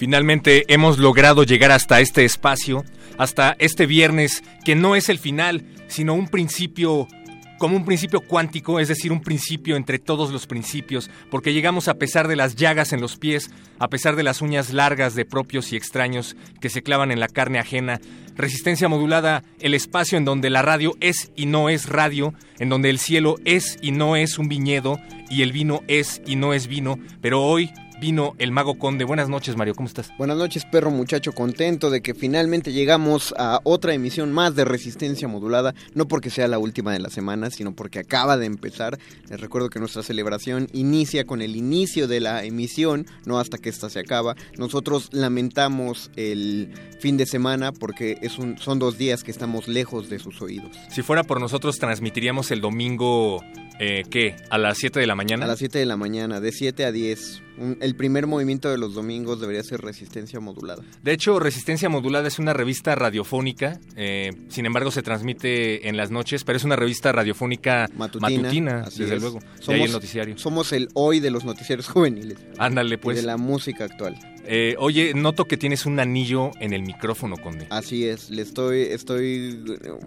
Finalmente hemos logrado llegar hasta este espacio, hasta este viernes, que no es el final, sino un principio como un principio cuántico, es decir, un principio entre todos los principios, porque llegamos a pesar de las llagas en los pies, a pesar de las uñas largas de propios y extraños que se clavan en la carne ajena. Resistencia modulada, el espacio en donde la radio es y no es radio, en donde el cielo es y no es un viñedo, y el vino es y no es vino, pero hoy vino el Mago Conde. Buenas noches, Mario, ¿cómo estás? Buenas noches, perro muchacho, contento de que finalmente llegamos a otra emisión más de Resistencia Modulada, no porque sea la última de la semana, sino porque acaba de empezar. Les recuerdo que nuestra celebración inicia con el inicio de la emisión, no hasta que esta se acaba. Nosotros lamentamos el fin de semana porque es un, son dos días que estamos lejos de sus oídos. Si fuera por nosotros, transmitiríamos el domingo, eh, ¿qué? ¿A las 7 de la mañana? A las 7 de la mañana, de 7 a 10 el primer movimiento de los domingos debería ser Resistencia Modulada. De hecho, Resistencia Modulada es una revista radiofónica, eh, sin embargo se transmite en las noches, pero es una revista radiofónica matutina, desde luego. Somos, el noticiario. Somos el hoy de los noticiarios juveniles. Ándale, pues. de la música actual. Eh, oye, noto que tienes un anillo en el micrófono, Conde. Así es, le estoy, estoy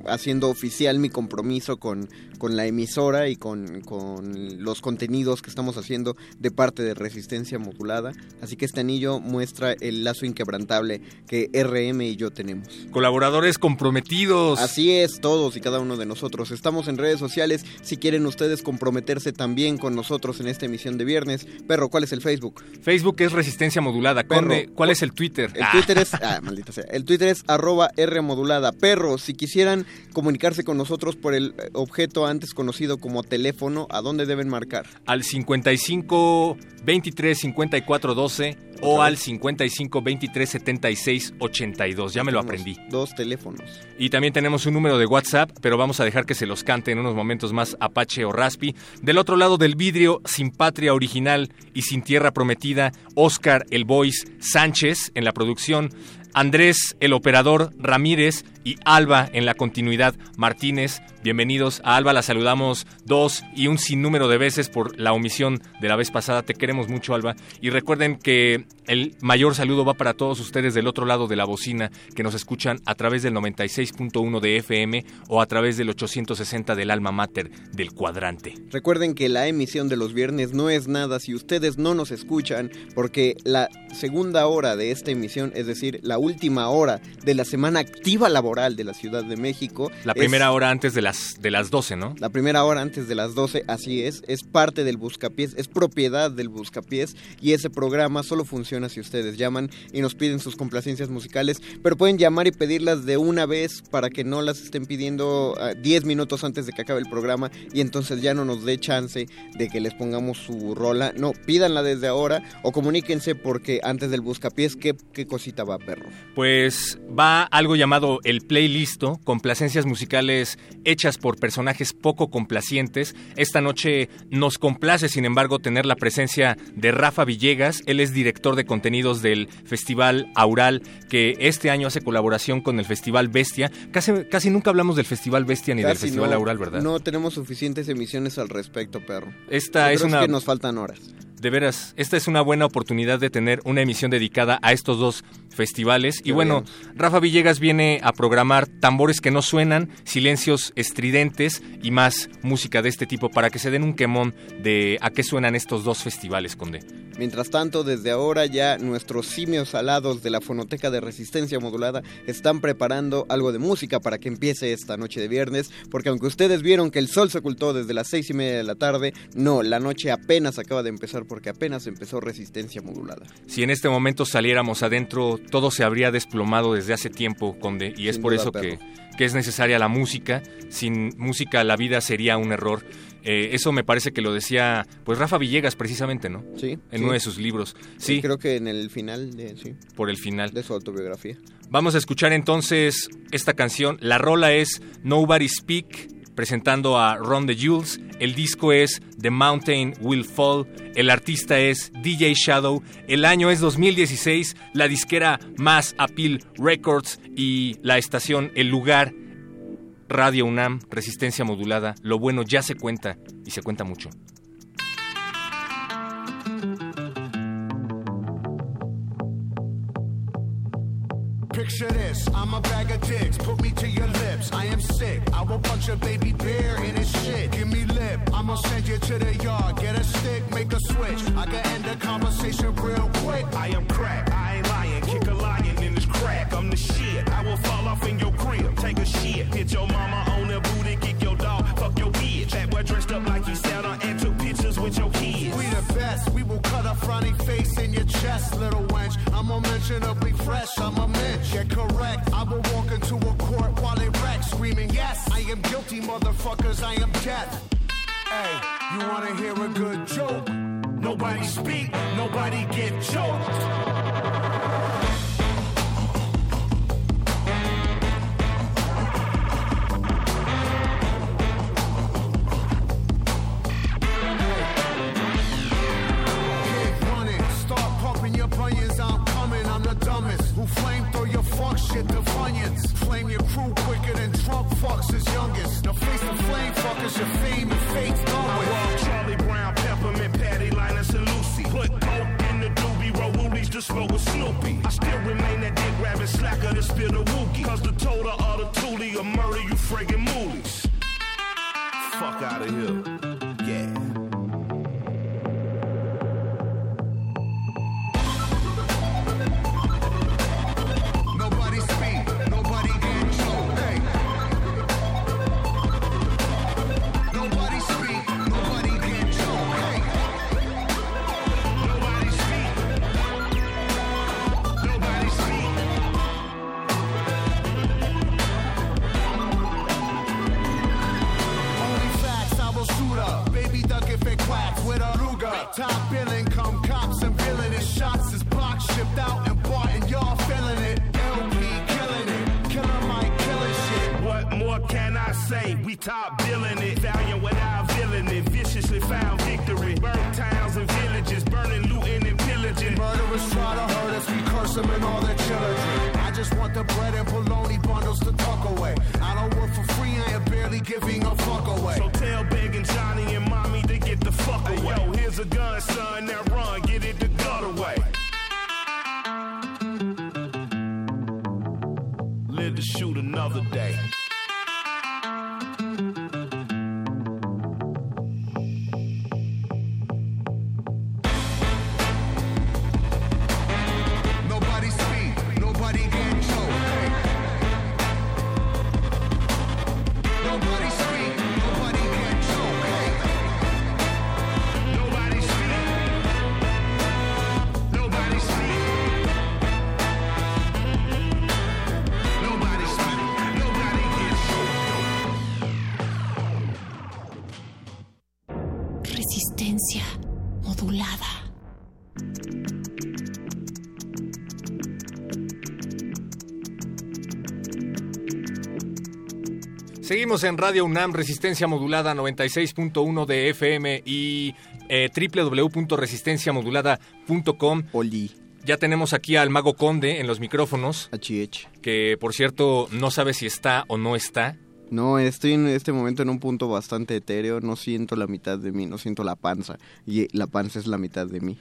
haciendo oficial mi compromiso con, con la emisora y con, con los contenidos que estamos haciendo de parte de Resistencia Modulada. Así que este anillo muestra el lazo inquebrantable que RM y yo tenemos. Colaboradores comprometidos. Así es, todos y cada uno de nosotros. Estamos en redes sociales. Si quieren ustedes comprometerse también con nosotros en esta emisión de viernes. Perro, ¿cuál es el Facebook? Facebook es Resistencia Modulada. Conde, ¿cuál es el Twitter? El Twitter es, ah, maldita sea. El Twitter es arroba R modulada. Perro, si quisieran comunicarse con nosotros por el objeto antes conocido como teléfono, ¿a dónde deben marcar? Al 55 23 54 12 o al 55 23 76 82. Ya me lo aprendí. Dos teléfonos. Y también tenemos un número de WhatsApp, pero vamos a dejar que se los cante en unos momentos más Apache o Raspi. Del otro lado del vidrio, sin patria original y sin tierra prometida, Oscar el Voice Sánchez en la producción. Andrés, el operador Ramírez y Alba en la continuidad Martínez. Bienvenidos a Alba, la saludamos dos y un sinnúmero de veces por la omisión de la vez pasada. Te queremos mucho, Alba. Y recuerden que el mayor saludo va para todos ustedes del otro lado de la bocina que nos escuchan a través del 96.1 de FM o a través del 860 del alma mater del cuadrante. Recuerden que la emisión de los viernes no es nada si ustedes no nos escuchan, porque la segunda hora de esta emisión, es decir, la última hora de la semana activa laboral de la Ciudad de México. La primera hora antes de las, de las 12, ¿no? La primera hora antes de las 12, así es. Es parte del Buscapiés, es propiedad del Buscapiés y ese programa solo funciona si ustedes llaman y nos piden sus complacencias musicales, pero pueden llamar y pedirlas de una vez para que no las estén pidiendo 10 ah, minutos antes de que acabe el programa y entonces ya no nos dé chance de que les pongamos su rola. No, pídanla desde ahora o comuníquense porque antes del Buscapiés, ¿qué, qué cosita va, perro? Pues va algo llamado el playlisto, complacencias musicales hechas por personajes poco complacientes. Esta noche nos complace, sin embargo, tener la presencia de Rafa Villegas. Él es director de contenidos del Festival Aural, que este año hace colaboración con el Festival Bestia. Casi, casi nunca hablamos del Festival Bestia ni del Festival Aural, ¿verdad? No tenemos suficientes emisiones al respecto, perro. Esta es una... que nos faltan horas. de veras, esta es una buena oportunidad de tener una emisión dedicada a estos dos festivales. Y bueno, Rafa Villegas viene a programar tambores que no suenan, silencios estridentes y más música de este tipo para que se den un quemón de a qué suenan estos dos festivales, Conde. Mientras tanto, desde ahora ya nuestros simios alados de la Fonoteca de Resistencia Modulada están preparando algo de música para que empiece esta noche de viernes, porque aunque ustedes vieron que el sol se ocultó desde las seis y media de la tarde, no, la noche apenas acaba de empezar porque apenas empezó Resistencia Modulada. Si en este momento saliéramos adentro, todo se habría desplomado desde hace tiempo, Conde, y es por eso que, que es necesaria la música. Sin música la vida sería un error. Eh, eso me parece que lo decía pues Rafa Villegas precisamente, ¿no? Sí. En uno de sus libros. Sí. Creo que en el final de sí. Por el final de su autobiografía. Vamos a escuchar entonces esta canción. La rola es Nobody Speak presentando a Ron the Jules. El disco es The Mountain Will Fall. El artista es DJ Shadow. El año es 2016. La disquera Mass Appeal Records y la estación El Lugar Radio UNAM, resistencia modulada, lo bueno ya se cuenta y se cuenta mucho. Picture this, I'm a bag of dicks, put me to your lips. I am sick, I will punch a baby bear in his shit. Give me lip, I'ma send you to the yard. Get a stick, make a switch. I can end the conversation real quick. I am crack, I ain't lying, kick a lion in his crack. I'm the shit, I will fall off in your crib, take a shit. Hit your mama on the booty, kick little wench. I'm a unmentionably fresh, I'm a mensch. Yeah, correct, I will walk into a court while they wreck, screaming, Yes, I am guilty, motherfuckers, I am death. Hey, you wanna hear a good joke? Nobody speak, nobody get choked. Shit to funyuns. Flame your crew quicker than Trump fucks his youngest. Now face the flame fuckers, your fame and fate's done with. Charlie Brown, Peppermint, Patty, Linus, and Lucy. Put coke in the doobie, roll woolies to smoke with Snoopy. I still remain that dick grabbing slacker to spill the wookie. Cause the total of the toolie will murder you friggin' moolies. Fuck out of here. Yeah. Top billing it. Valiant without villain it. Viciously found victory. Burnt towns and villages. Burning, looting, and pillaging. Murderers try to hurt us. We curse them and all their children. I just want the bread and bologna En Radio UNAM, resistencia modulada 96.1 de FM y eh, www.resistenciamodulada.com. Oli. Ya tenemos aquí al Mago Conde en los micrófonos, que por cierto no sabe si está o no está. No, estoy en este momento en un punto bastante etéreo, no siento la mitad de mí, no siento la panza, y la panza es la mitad de mí.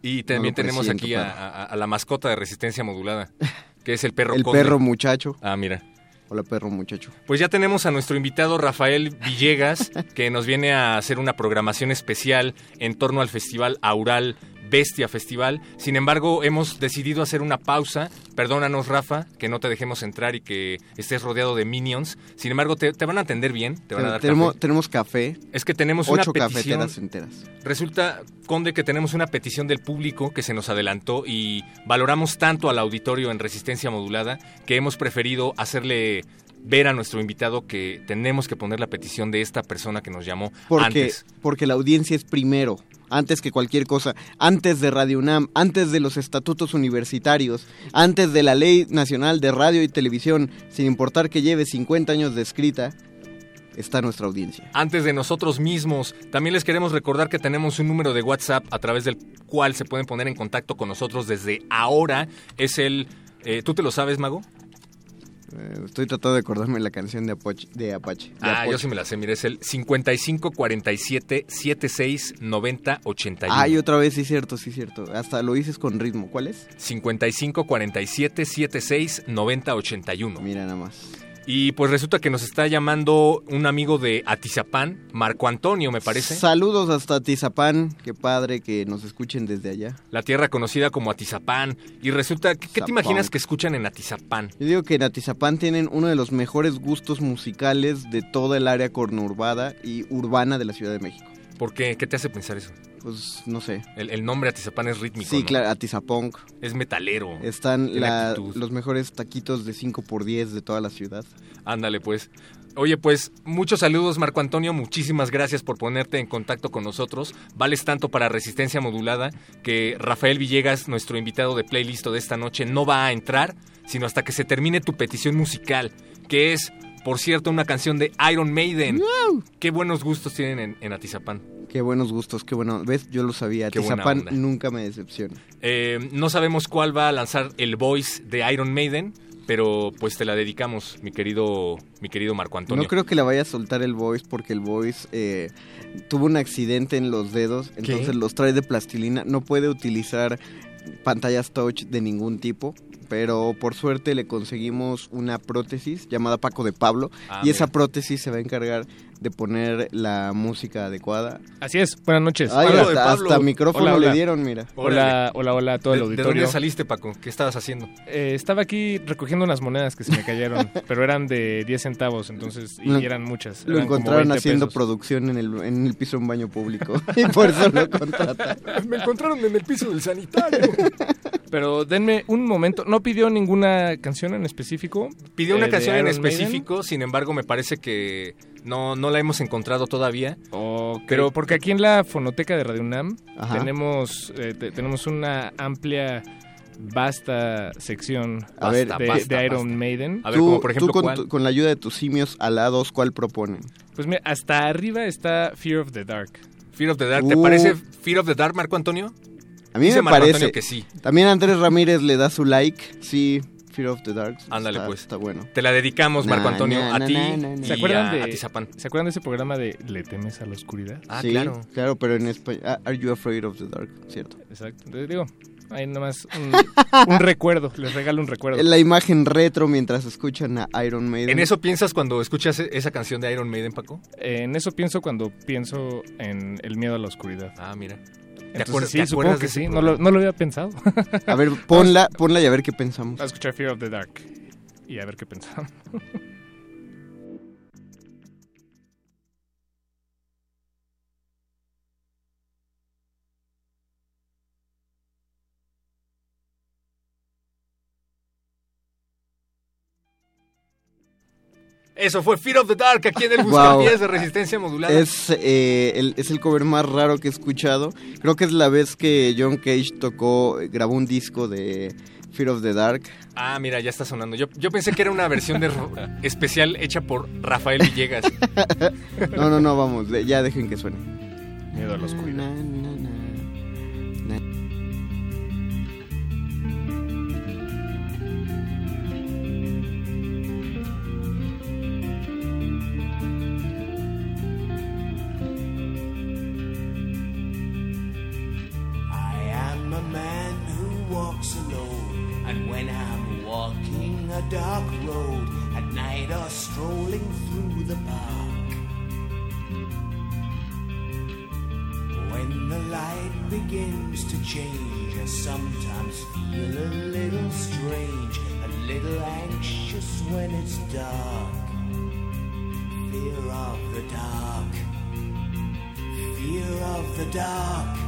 Y también No tenemos aquí a, pero- a- a la mascota de resistencia modulada, que es el perro El Cosme. perro muchacho. Ah, mira. Hola perro muchacho. Pues ya tenemos a nuestro invitado Rafael Villegas, que nos viene a hacer una programación especial en torno al festival Aural Bestia Festival. Sin embargo, hemos decidido hacer una pausa. Perdónanos, Rafa, que no te dejemos entrar y que estés rodeado de minions. Sin embargo, te, te van a atender bien, te van a dar tenemos, café. tenemos café, Es que tenemos ocho una petición. cafeteras enteras. Resulta, Conde, que tenemos una petición del público que se nos adelantó y valoramos tanto al auditorio en resistencia modulada que hemos preferido hacerle ver a nuestro invitado que tenemos que poner la petición de esta persona que nos llamó Porque, antes. porque la audiencia es primero, antes que cualquier cosa, antes de Radio UNAM, antes de los estatutos universitarios, antes de la Ley Nacional de Radio y Televisión, sin importar que lleve 50 años de escrita, está nuestra audiencia. Antes de nosotros mismos, también les queremos recordar que tenemos un número de WhatsApp a través del cual se pueden poner en contacto con nosotros desde ahora. Es el... eh, ¿Tú te lo sabes, Mago? Eh, estoy tratando de acordarme la canción de Apache. De Apache de Ah, yo sí me la sé, mire, es el 5547 76 90 81. Ay, otra vez, sí, cierto, sí, cierto. Hasta lo dices con ritmo. ¿Cuál es? 55 47 76 90 81. Mira nada más. Y pues resulta que nos está llamando un amigo de Atizapán, Marco Antonio, me parece. Saludos hasta Tizapán. Qué padre que nos escuchen desde allá. La tierra conocida como Atizapán. Y resulta, ¿qué, qué te imaginas que escuchan en Atizapán? Yo digo que en Atizapán tienen uno de los mejores gustos musicales de toda el área conurbada y urbana de la Ciudad de México. ¿Por qué? ¿Qué te hace pensar eso? Pues no sé. El, el nombre Atizapán es rítmico, Sí, ¿no? claro, Atizapunk. Es metalero. Están la- los mejores taquitos de 5x10 de toda la ciudad. Ándale, pues. Oye, pues muchos saludos, Marco Antonio. Muchísimas gracias por ponerte en contacto con nosotros. Vales tanto para Resistencia Modulada que Rafael Villegas, nuestro invitado de playlist de esta noche, no va a entrar, sino hasta que se termine tu petición musical, que es, por cierto, una canción de Iron Maiden. Qué buenos gustos tienen en, en Atizapán. Qué buenos gustos, qué bueno. ¿Ves? Yo lo sabía. Qué Atizapán nunca me decepciona. Eh, no sabemos cuál va a lanzar el voice de Iron Maiden, pero pues te la dedicamos, mi querido, mi querido Marco Antonio. No creo que la vaya a soltar el Voice porque el Voice eh, tuvo un accidente en los dedos, entonces los trae de plastilina. No puede utilizar pantallas touch de ningún tipo. Pero por suerte le conseguimos una prótesis llamada Paco de Pablo. Ah, y esa prótesis se va a encargar de poner la música adecuada. Así es, buenas noches. Ay, Pablo hasta, hasta micrófono Hola, hola. le dieron, mira. Hola, hola, hola a todo el ¿De, de auditorio. dónde saliste, Paco? ¿Qué estabas haciendo? Eh, estaba aquí recogiendo unas monedas que se me cayeron, pero eran de 10 centavos, entonces, y Lo- eran muchas. Lo eran encontraron 20 haciendo pesos. producción en el, en el piso de un baño público. y por eso lo contrataron. Me encontraron en el piso del sanitario. Pero denme un momento, ¿no pidió ninguna canción en específico? Pidió una Eh, canción en Maiden. específico, sin embargo, me parece que no, no la hemos encontrado todavía. Pero porque aquí en la fonoteca de Radio UNAM Ajá. tenemos, eh, te- tenemos una amplia, vasta sección A ver, de, basta, de Iron basta. Maiden. A ver, tú, como por ejemplo, tú con, ¿cuál? tu- con la ayuda de tus simios alados, ¿cuál proponen? Pues mira, hasta arriba está Fear of the Dark. Fear of the Dark. ¿Te Uh. parece Fear of the Dark, Marco Antonio? A mí Dice me Marco parece. Antonio que sí. También Andrés Ramírez le da su like. Sí, Fear of the Dark. Ándale, está, pues. Está bueno. Te la dedicamos, Marco Antonio, a ti ¿Se acuerdan a de- Atizapán. ¿Se acuerdan de ese programa de Le temes a la oscuridad? Ah, sí, claro. Claro, pero en español. ah, Are you afraid of the dark? Cierto. Exacto. Entonces, digo, ahí nomás un, un recuerdo, les regalo un recuerdo. La imagen retro mientras escuchan a Iron Maiden. ¿En eso piensas cuando escuchas e- esa canción de Iron Maiden, Paco? Eh, en eso pienso cuando pienso en el miedo a la oscuridad. Ah, mira. Entonces, sí, te supongo que sí, no lo, no lo había pensado. A ver, ponla, ponla y a ver qué pensamos. a escuchar Fear of the Dark y a ver qué pensamos. Eso fue Fear of the Dark aquí en el Wow. Buscapiés de Resistencia Modulada. Es, eh, el, es el cover más raro que he escuchado. Creo que es la vez que John Cage tocó, grabó un disco de Fear of the Dark. Ah, mira, ya está sonando. Yo, yo pensé que era una versión de especial hecha por Rafael Villegas. No, no, no, vamos, ya dejen que suene. Miedo a la oscuridad. Na, na, na, na. Walks alone. And when I'm walking a dark road at night or strolling through the park. When the light begins to change, I sometimes feel a little strange, a little anxious when it's dark. Fear of the dark, fear of the dark.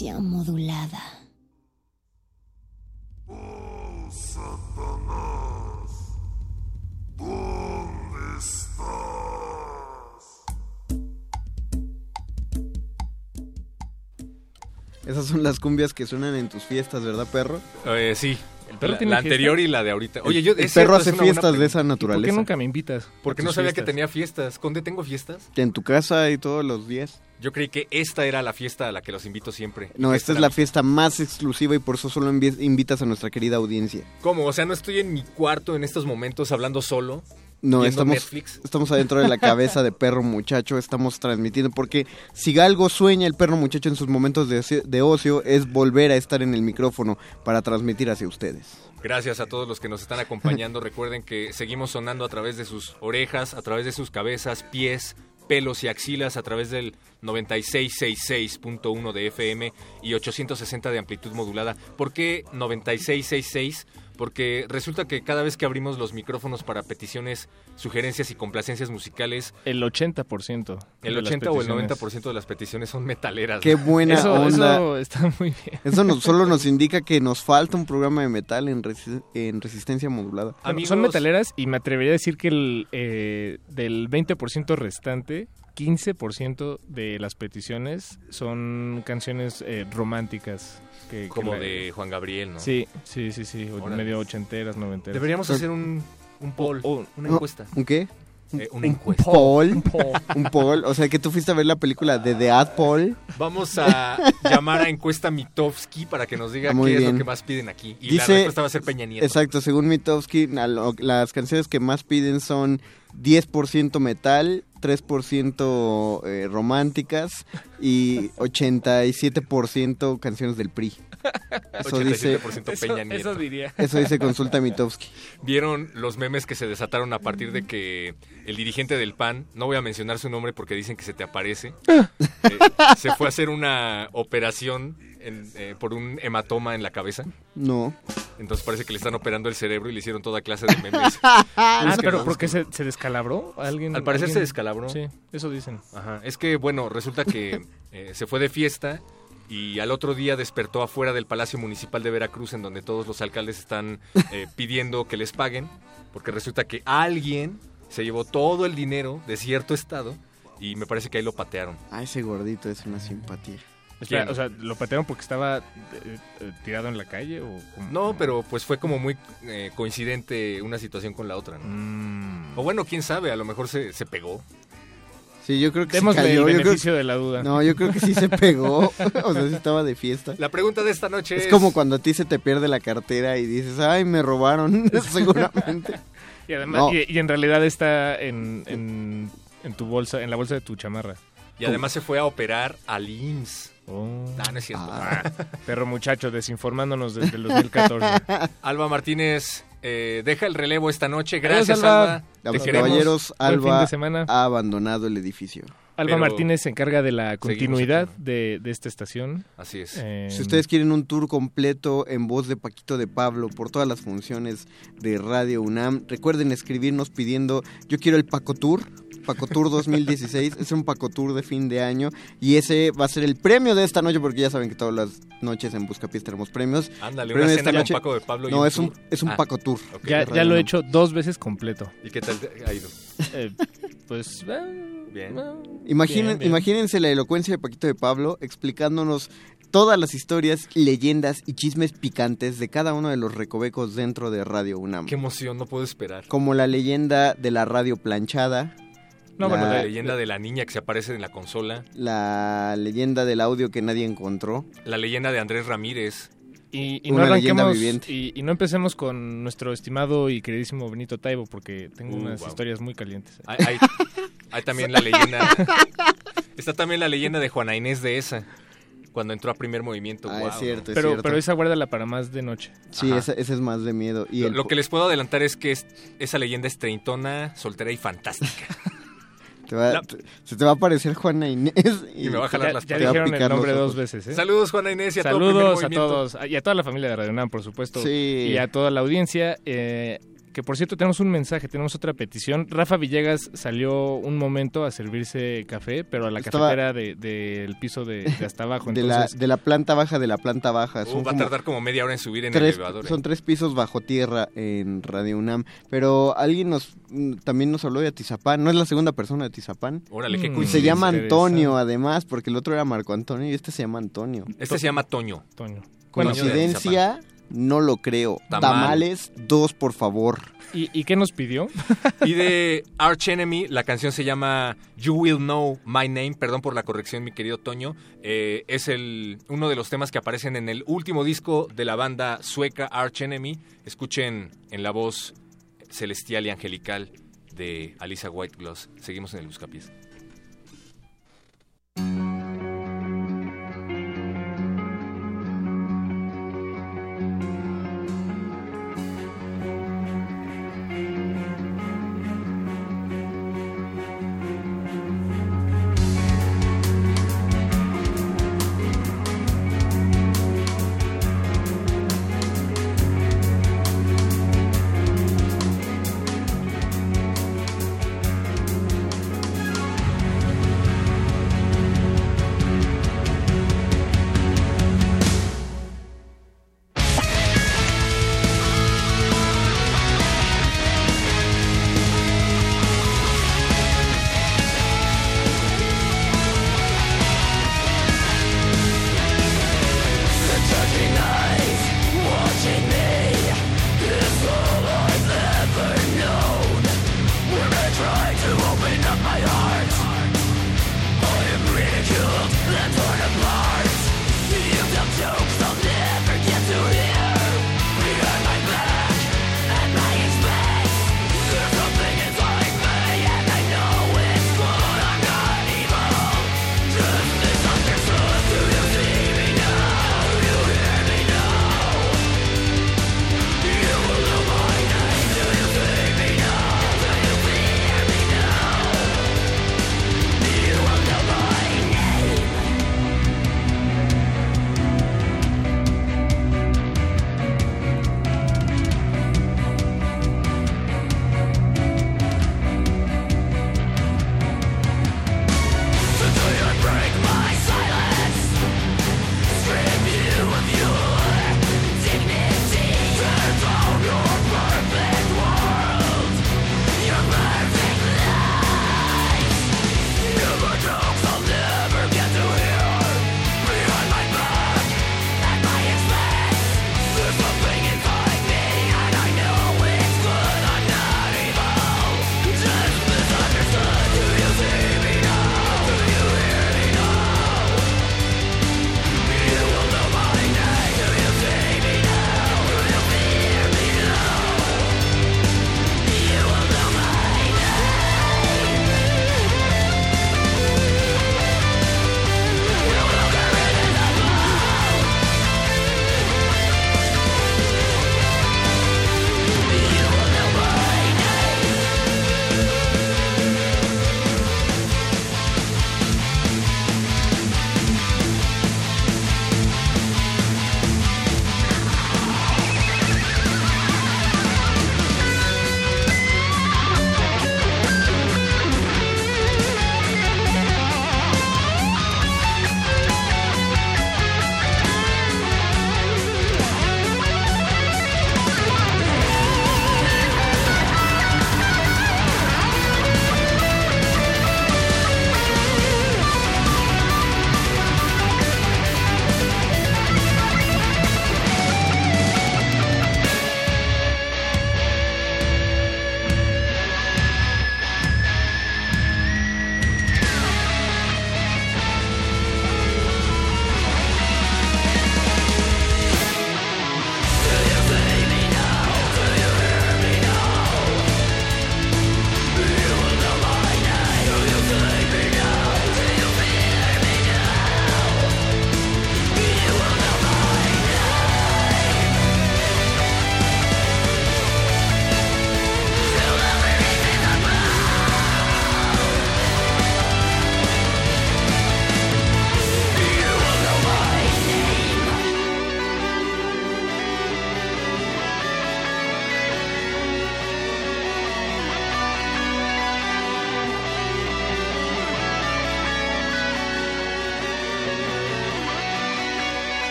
Modulada. Esas son las cumbias que suenan en tus fiestas, ¿verdad, perro? Eh, sí. ¿El perro la, tiene la anterior fiesta? y la de ahorita. Oye, yo, El es perro cierto, hace es una buena fiestas de esa pregunta. ¿Por qué naturaleza. nunca me invitas? Porque no sabía que tenía fiestas. ¿Conde tengo fiestas? En tu casa y todos los días. Yo creí que esta era la fiesta a la que los invito siempre. No, esta es la fiesta más exclusiva y por eso solo invitas a nuestra querida audiencia. ¿Cómo? O sea, no estoy en mi cuarto en estos momentos hablando solo. No, estamos, Netflix. estamos adentro de la cabeza de perro muchacho, estamos transmitiendo, porque si algo sueña el perro muchacho en sus momentos de, de ocio es volver a estar en el micrófono para transmitir hacia ustedes. Gracias a todos los que nos están acompañando. Recuerden que seguimos sonando a través de sus orejas, a través de sus cabezas, pies, pelos y axilas, a través del 9666.1 de FM y 860 de amplitud modulada. ¿Por qué 9666? Porque resulta que cada vez que abrimos los micrófonos para peticiones, sugerencias y complacencias musicales, El 80%. el de las 80 o el peticiones. 90% de las peticiones son metaleras. Qué buena Eso, onda. eso está muy bien. Eso nos, solo nos indica que nos falta un programa de metal en, resi- en resistencia modulada. Amigos- Son metaleras y me atrevería a decir que el, eh, del 20% restante, 15% de las peticiones son canciones eh, románticas. Que, que Como la- de Juan Gabriel, ¿no? Sí, sí, sí, sí. Órale. Medio ochenteras, noventeras. Deberíamos hacer un, un poll, O- una No, encuesta. ¿Un qué? Eh, una encuesta. Paul. Un Paul. O sea, que tú fuiste a ver la película de The Ad Paul. Vamos a llamar a encuesta Mitofsky para que nos diga muy qué es lo que más piden aquí. Y la Dice- respuesta va a ser Peña Nieto. Exacto, según Mitofsky, las canciones que más piden son 10% metal, 3% eh, románticas y 87% canciones del PRI. Eso dice, 87% Peña Nieto. Eso diría. eso dice consulta Mitofsky. ¿Vieron los memes que se desataron a partir de que el dirigente del PAN, no voy a mencionar su nombre porque dicen que se te aparece, eh, se fue a hacer una operación en- eh, por un hematoma en la cabeza? No. Entonces parece que le están operando el cerebro y le hicieron toda clase de memes. Ah, Es que pero no, ¿por qué es que- se, se descalabró? ¿Alguien, Al parecer alguien- se descalabró. Sí, eso dicen. Ajá. Es que, bueno, resulta que eh, se fue de fiesta y al otro día despertó afuera del Palacio Municipal de Veracruz, en donde todos los alcaldes están eh, pidiendo que les paguen, porque resulta que alguien se llevó todo el dinero de cierto estado y me parece que ahí lo patearon. Ah, ese gordito es una simpatía. O sea, ¿lo patearon porque estaba eh, eh, tirado en la calle o cómo? No, pero pues fue como muy eh, coincidente una situación con la otra, ¿no? Mm. O bueno, quién sabe, a lo mejor se, se pegó. Sí, yo creo que se Démosle cayó. el yo creo beneficio de la duda. no, yo creo que sí se pegó. o sea, sí estaba de fiesta. La pregunta de esta noche es... Es como cuando a ti se te pierde la cartera y dices, ay, me robaron, seguramente. Y además, No. y, y en realidad está en, en, en tu bolsa, en la bolsa de tu chamarra. Y además se fue a operar al IMSS. Oh. Ah, no es cierto. Ah. Perro muchacho, desinformándonos desde el 2014. Alba Martínez eh, deja el relevo esta noche. Gracias, Adiós, Alba. Alba. Te queremos. caballeros, fin Alba de semana. ha abandonado el edificio. Alba Pero Martínez se encarga de la continuidad de, de esta estación. Así es. Eh, Si ustedes quieren un tour completo en voz de Paquito de Pablo por todas las funciones de Radio UNAM, recuerden escribirnos pidiendo, yo quiero el Paco Tour, Paco Tour 2016, es un Paco Tour de fin de año y ese va a ser el premio de esta noche porque ya saben que todas las noches en Buscapiés tenemos premios. Ándale, Premio una de esta con noche- Paco de Pablo. y No, es un, tour. es un Ah, Paco Tour. ya, ya lo he hecho dos veces completo. ¿Y qué tal ha ido? Eh, pues, eh, Bien. eh, Imaginen, bien, bien. Imagínense la elocuencia de Paquito de Pablo explicándonos todas las historias, leyendas y chismes picantes de cada uno de los recovecos dentro de Radio UNAM. Qué emoción, no puedo esperar. Como la leyenda de la radio planchada, No, La- bueno, La leyenda de la niña que se aparece en la consola. la leyenda del audio que nadie encontró. La leyenda de Andrés Ramírez. Y, y no Una leyenda arranquemos y, y no empecemos con nuestro estimado y queridísimo Benito Taibo porque tengo Uh, unas wow. historias muy calientes. Hay, hay- hay también la leyenda. Está también la leyenda de Juana Inés de esa. Cuando entró a primer movimiento. Ah, es cierto, es Pero, cierto. pero esa guárdala para más de noche. Sí, ese es más de miedo. Y Lo, el, lo que les puedo adelantar es que es- esa leyenda es treintona, soltera y fantástica. Te va- La- te- se te va a aparecer Juana Inés y, Y me va a jalar Ya, las ya te va a dijeron el nombre dos veces, ¿eh? Saludos, Juana Inés, y a todo Saludos a Movimiento. todos y a toda la familia de Radio UNAM, por supuesto, Sí. y a toda la audiencia. eh, que por cierto tenemos un mensaje, tenemos otra petición. Rafa Villegas salió un momento a servirse café, pero a la Estaba- cafetera del de, del piso de, de hasta abajo. de, la, Entonces, de la planta baja de la planta baja. Uh, Son va a tardar como media hora en subir en el tres, elevador. ¿eh? son tres pisos bajo tierra en Radio UNAM. Pero alguien nos mm, también nos habló de Atizapán. No es la segunda persona de Atizapán. Órale, qué Mm. Se llama. Antonio, además, porque el otro era Marco Antonio y este se llama Antonio. Este se llama Toño. Toño. Coincidencia, no lo creo. Tamal. Tamales, dos, por favor. ¿Y, y qué nos pidió? Y de Arch Enemy, la canción se llama You Will Know My Name. Perdón por la corrección, mi querido Toño. Eh, es el, uno de los temas que aparecen en el último disco de la banda sueca Arch Enemy. Escuchen en la voz celestial y angelical de Alisa Whitegloss. Seguimos en el Buscapiés.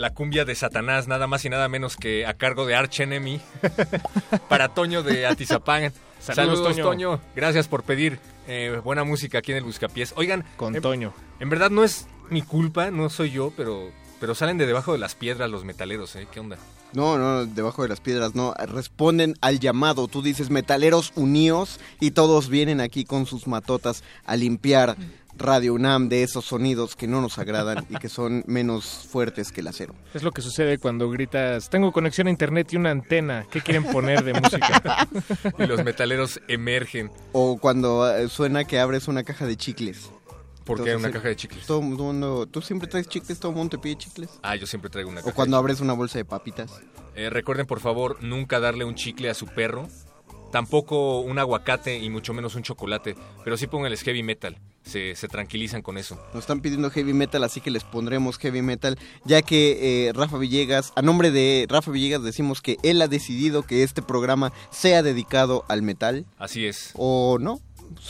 La cumbia de Satanás, nada más y nada menos que a cargo de Arch Enemy para Toño de Atizapán. Saludos, Saludos, Toño. Toño. Gracias por pedir eh, buena música aquí en el Buscapiés. Oigan, Con en- Toño. En verdad no es mi culpa, no soy yo, pero, pero salen de debajo de las piedras los metaleros, ¿eh? ¿Qué onda? No, no, debajo de las piedras, no. Responden al llamado. Tú dices metaleros unidos y todos vienen aquí con sus matotas a limpiar Radio UNAM de esos sonidos que no nos agradan y que son menos fuertes que el acero. Es lo que sucede cuando gritas, tengo conexión a internet y una antena. ¿Qué quieren poner de música? Y los metaleros emergen. O cuando eh, suena que abres una caja de chicles. porque Entonces, una caja de chicles? Todo mundo, ¿Tú siempre traes chicles? ¿Todo el mundo te pide chicles? Ah, yo siempre traigo una O caja. cuando de abres una bolsa de papitas. Eh, recuerden, por favor, nunca darle un chicle a su perro. Tampoco un aguacate y mucho menos un chocolate. Pero sí pónganles heavy metal. Se, se tranquilizan con eso. Nos están pidiendo heavy metal, así que les pondremos heavy metal, ya que eh, Rafa Villegas, a nombre de Rafa Villegas decimos que él ha decidido que este programa sea dedicado al metal, Así es. o no.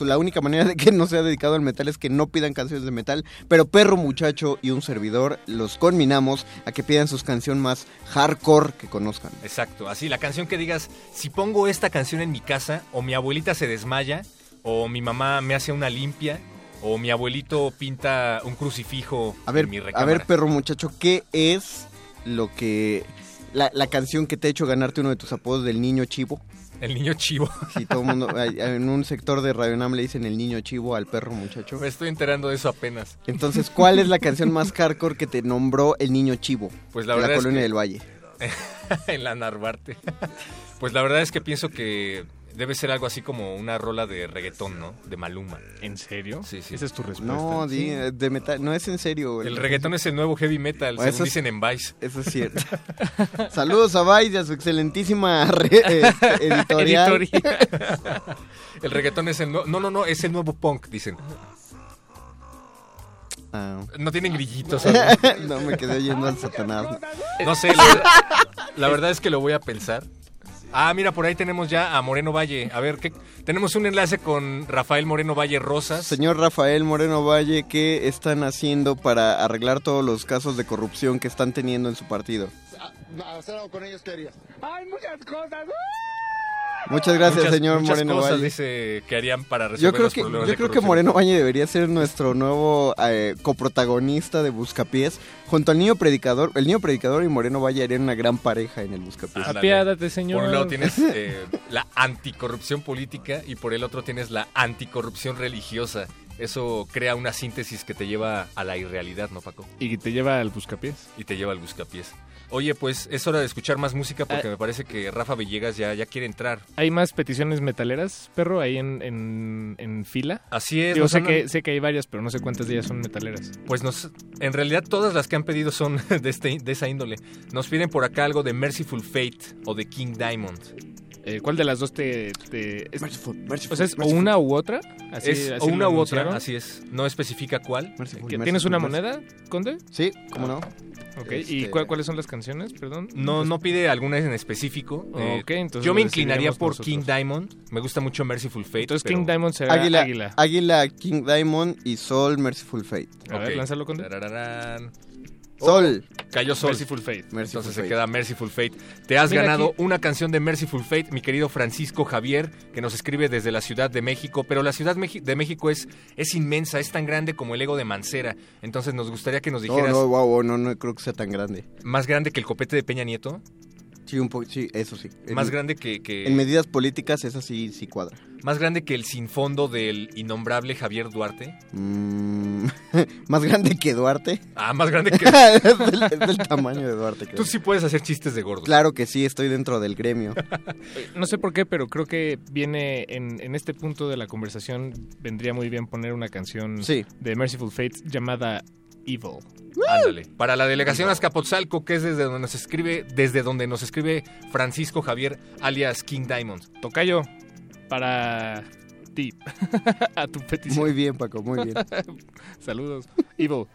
La única manera de que no sea dedicado al metal es que no pidan canciones de metal, pero Perro Muchacho y un servidor los conminamos a que pidan sus canciones más hardcore que conozcan. Exacto. Así, la canción que digas, si pongo esta canción en mi casa, o mi abuelita se desmaya, o mi mamá me hace una limpia, o mi abuelito pinta un crucifijo A ver, en mi a recámara. ver, Perro Muchacho, ¿qué es lo que... La, la canción que te ha hecho ganarte uno de tus apodos del niño chivo? El niño chivo. Sí, todo el mundo, en un sector de Radio Nam le dicen el niño chivo al perro muchacho. Me estoy enterando de eso apenas. Entonces, ¿cuál es la canción más hardcore que te nombró el niño chivo? Pues la verdad es colonia que- del Valle. en la Narvarte. Pues la verdad es que pienso que debe ser algo así como una rola de reggaetón, ¿no? De Maluma. ¿En serio? Sí, sí. Esa es tu respuesta. No, di- de metal, no es en serio. El reggaetón es el nuevo heavy metal, Bueno, según eso es- dicen en Vice. Eso es cierto. Saludos a Vice y a su excelentísima re- eh, editorial. Editorial. El reggaetón es el nuevo... No, no, no, es el nuevo punk, dicen. Ah. No tienen grillitos. no me quedé oyendo al Satanás. No sé, la verdad es que lo voy a pensar. Ah, mira, por ahí tenemos ya a Moreno Valle. A ver, ¿qué? tenemos un enlace con Rafael Moreno Valle Rosas. Señor Rafael Moreno Valle, ¿qué están haciendo para arreglar todos los casos de corrupción que están teniendo en su partido? Hacer algo con ellos, ¿qué harías? Muchas gracias, Muchas- señor muchas Moreno cosas Valle. dice que harían para resolver Yo creo los que, problemas yo de creo que. Moreno Valle debería ser nuestro nuevo eh, coprotagonista de Buscapiés. Junto al niño predicador, el niño predicador y Moreno Valle harían una gran pareja en el Buscapiés. Apiádate, señor. Por un lado tienes eh, la anticorrupción política y por el otro tienes la anticorrupción religiosa. Eso crea una síntesis que te lleva a la irrealidad, ¿no, Paco? Y te lleva al buscapiés. Y te lleva al buscapiés. Oye, pues es hora de escuchar más música porque Ah. me parece que Rafa Villegas ya, ya quiere entrar. ¿Hay más peticiones metaleras, perro, ahí en, en, en fila? Así es. Nos sé que, sé que hay varias, pero no sé cuántas de ellas son metaleras. Pues nos, en realidad todas las que han pedido son de, este, de esa índole. Nos piden por acá algo de Merciful Fate o de King Diamond. Eh, ¿Cuál de las dos te...? te- es- Merciful, merciful, o sea, ¿es o una u otra? Así- es así o una u otra, así es. No especifica cuál. Merciful, ¿Que- merciful, ¿Tienes una merciful. moneda, Conde? Sí, cómo no. Ok, Este- ¿y cuál- cuáles son las canciones, perdón? No, no pide alguna en específico. Eh, Ok, entonces yo me inclinaría por nosotros. King Diamond. Me gusta mucho Merciful Fate. Entonces pero- King Diamond será Águila, Águila. Águila, King Diamond y Sol, Merciful Fate. A ver, Ok. lánzalo, Conde. Tarararán. Sol. Cayó Sol. Merciful Fate. Merciful Entonces se queda Merciful Fate. Te has Mira ganado aquí. una canción de Merciful Fate, mi querido Francisco Javier, que nos escribe desde la Ciudad de México. Pero la Ciudad de México es, es inmensa, es tan grande como el ego de Mancera. Entonces nos gustaría que nos No, dijeras, no, wow, no, no creo que sea tan grande. más grande que el copete de Peña Nieto, Sí, un poco, sí, eso sí. En- más grande que, que- En medidas políticas, esa sí, sí cuadra. más grande que el sin fondo del innombrable Javier Duarte. Mm, más grande que Duarte. Ah, más grande que... es, del, es del tamaño de Duarte. creo. Tú sí puedes hacer chistes de gordo. Claro que sí, estoy dentro del gremio. No sé por qué, pero creo que viene en, en este punto de la conversación, vendría muy bien poner una canción Sí. de Merciful Fate llamada Evil. Ándale. Para la delegación Azcapotzalco, que es desde donde nos escribe, desde donde nos escribe Francisco Javier, alias King Diamond. Tocayo, para ti, a tu petición. Muy bien, Paco, muy bien. Saludos. Evil,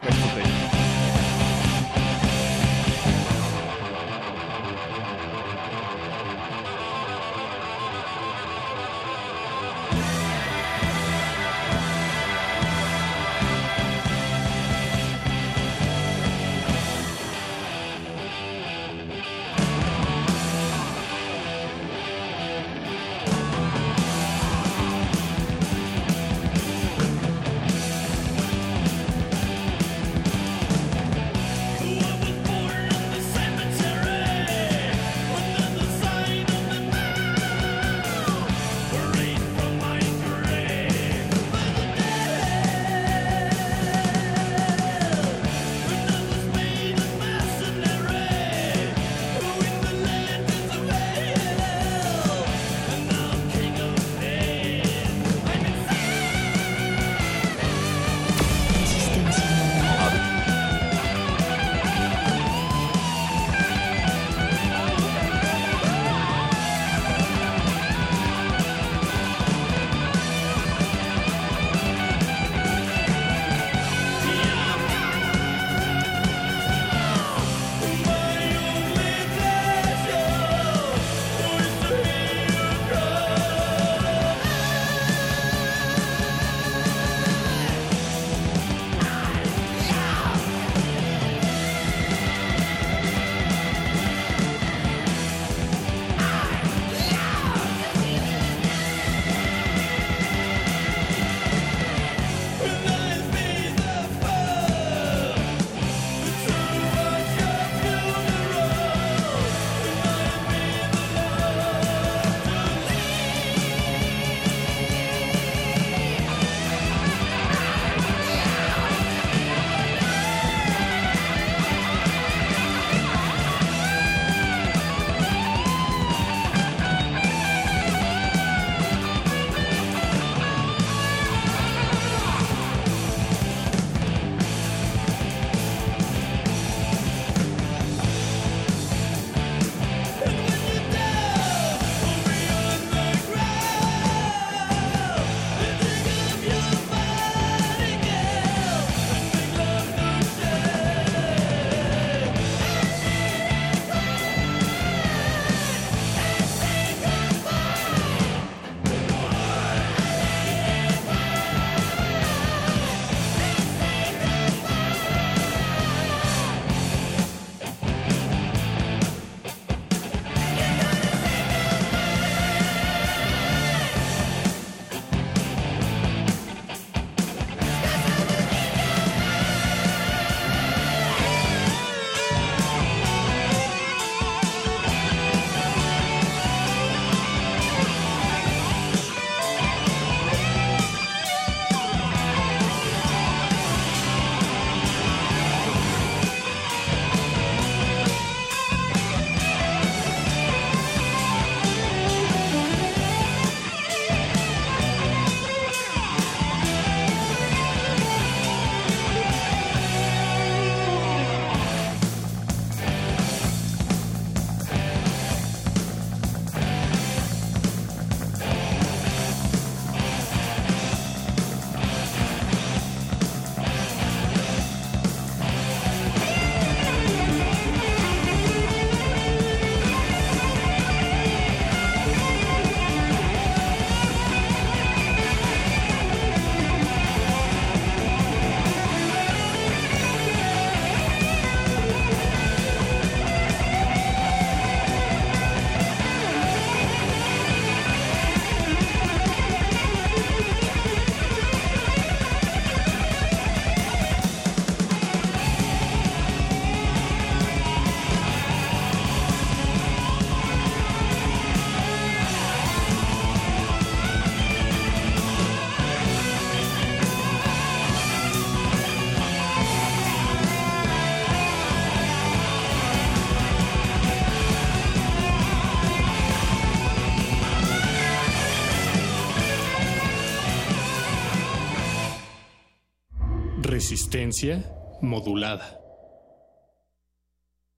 Resistencia modulada.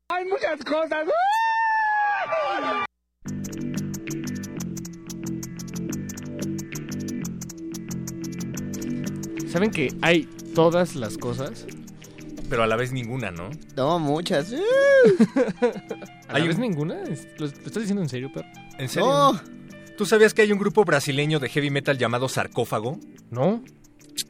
Hay muchas cosas. ¿Saben que hay todas las cosas? Pero a la vez ninguna, ¿no? No, muchas. ¿A la vez ninguna? ¿Lo, lo estás diciendo en serio, perro? ¿En serio? No. ¿Tú sabías que hay un grupo brasileño de heavy metal llamado Sarcófago? No.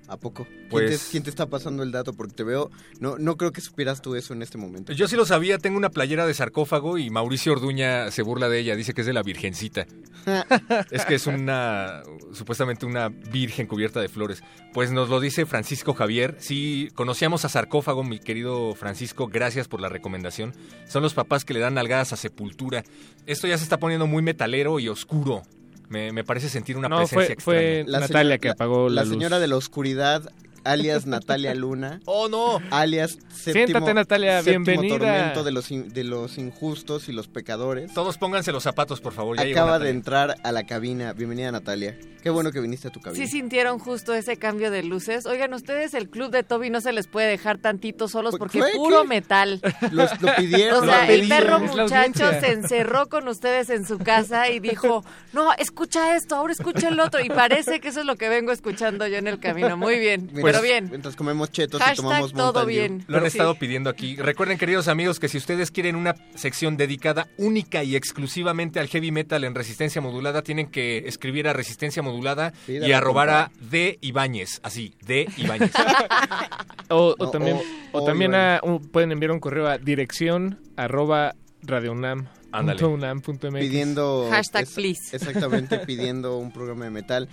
¿A poco? ¿Quién, Pues- te, quién te está pasando el dato? Porque te veo... No, no creo que supieras tú eso en este momento. Yo sí lo sabía, tengo una playera de sarcófago y Mauricio Orduña se burla de ella, dice que es de la Virgencita. es que es una, supuestamente una virgen cubierta de flores. Pues nos lo dice Francisco Javier. Sí, conocíamos a sarcófago, mi querido Francisco, gracias por la recomendación. Son los papás que le dan nalgadas a sepultura. Esto ya se está poniendo muy metalero y oscuro. Me, me parece sentir una No, presencia fue, fue extraña. Natalia señora- que apagó la, La señora de la oscuridad, alias Natalia Luna. ¡Oh, no! Alias séptimo, Siéntate, Natalia, séptimo bienvenida. tormento de los, in- de los injustos y los pecadores. Todos pónganse los zapatos, por favor. Ya llegó Acaba de entrar a la cabina. Bienvenida, Natalia. Qué bueno que viniste a tu cabina. Sí sintieron justo ese cambio de luces. Oigan, ustedes el club de Toby no se les puede dejar tantito solos porque ¿Qué? puro ¿Qué? metal. Los- lo pidieron. O sea, lo el perro muchacho se encerró con ustedes en su casa y dijo, no, escucha esto, ahora escucha el otro. Y parece que eso es lo que vengo escuchando yo en el camino. Muy bien, Pues, pero bien. Mientras comemos chetos y tomamos todo bien. Lo han Sí. estado pidiendo aquí. Recuerden, queridos amigos, que si ustedes quieren una sección dedicada única y exclusivamente al heavy metal en resistencia modulada, tienen que escribir a resistencia modulada Sí, y arrobar a. D. Ibáñez. Así, D. Ibáñez. O, o No, también, o- o o también igual. a- un- pueden enviar un correo a dirección arroba radiounam. Ándale. punto unam punto MX. pidiendo Hashtag es- please. exactamente pidiendo un programa de metal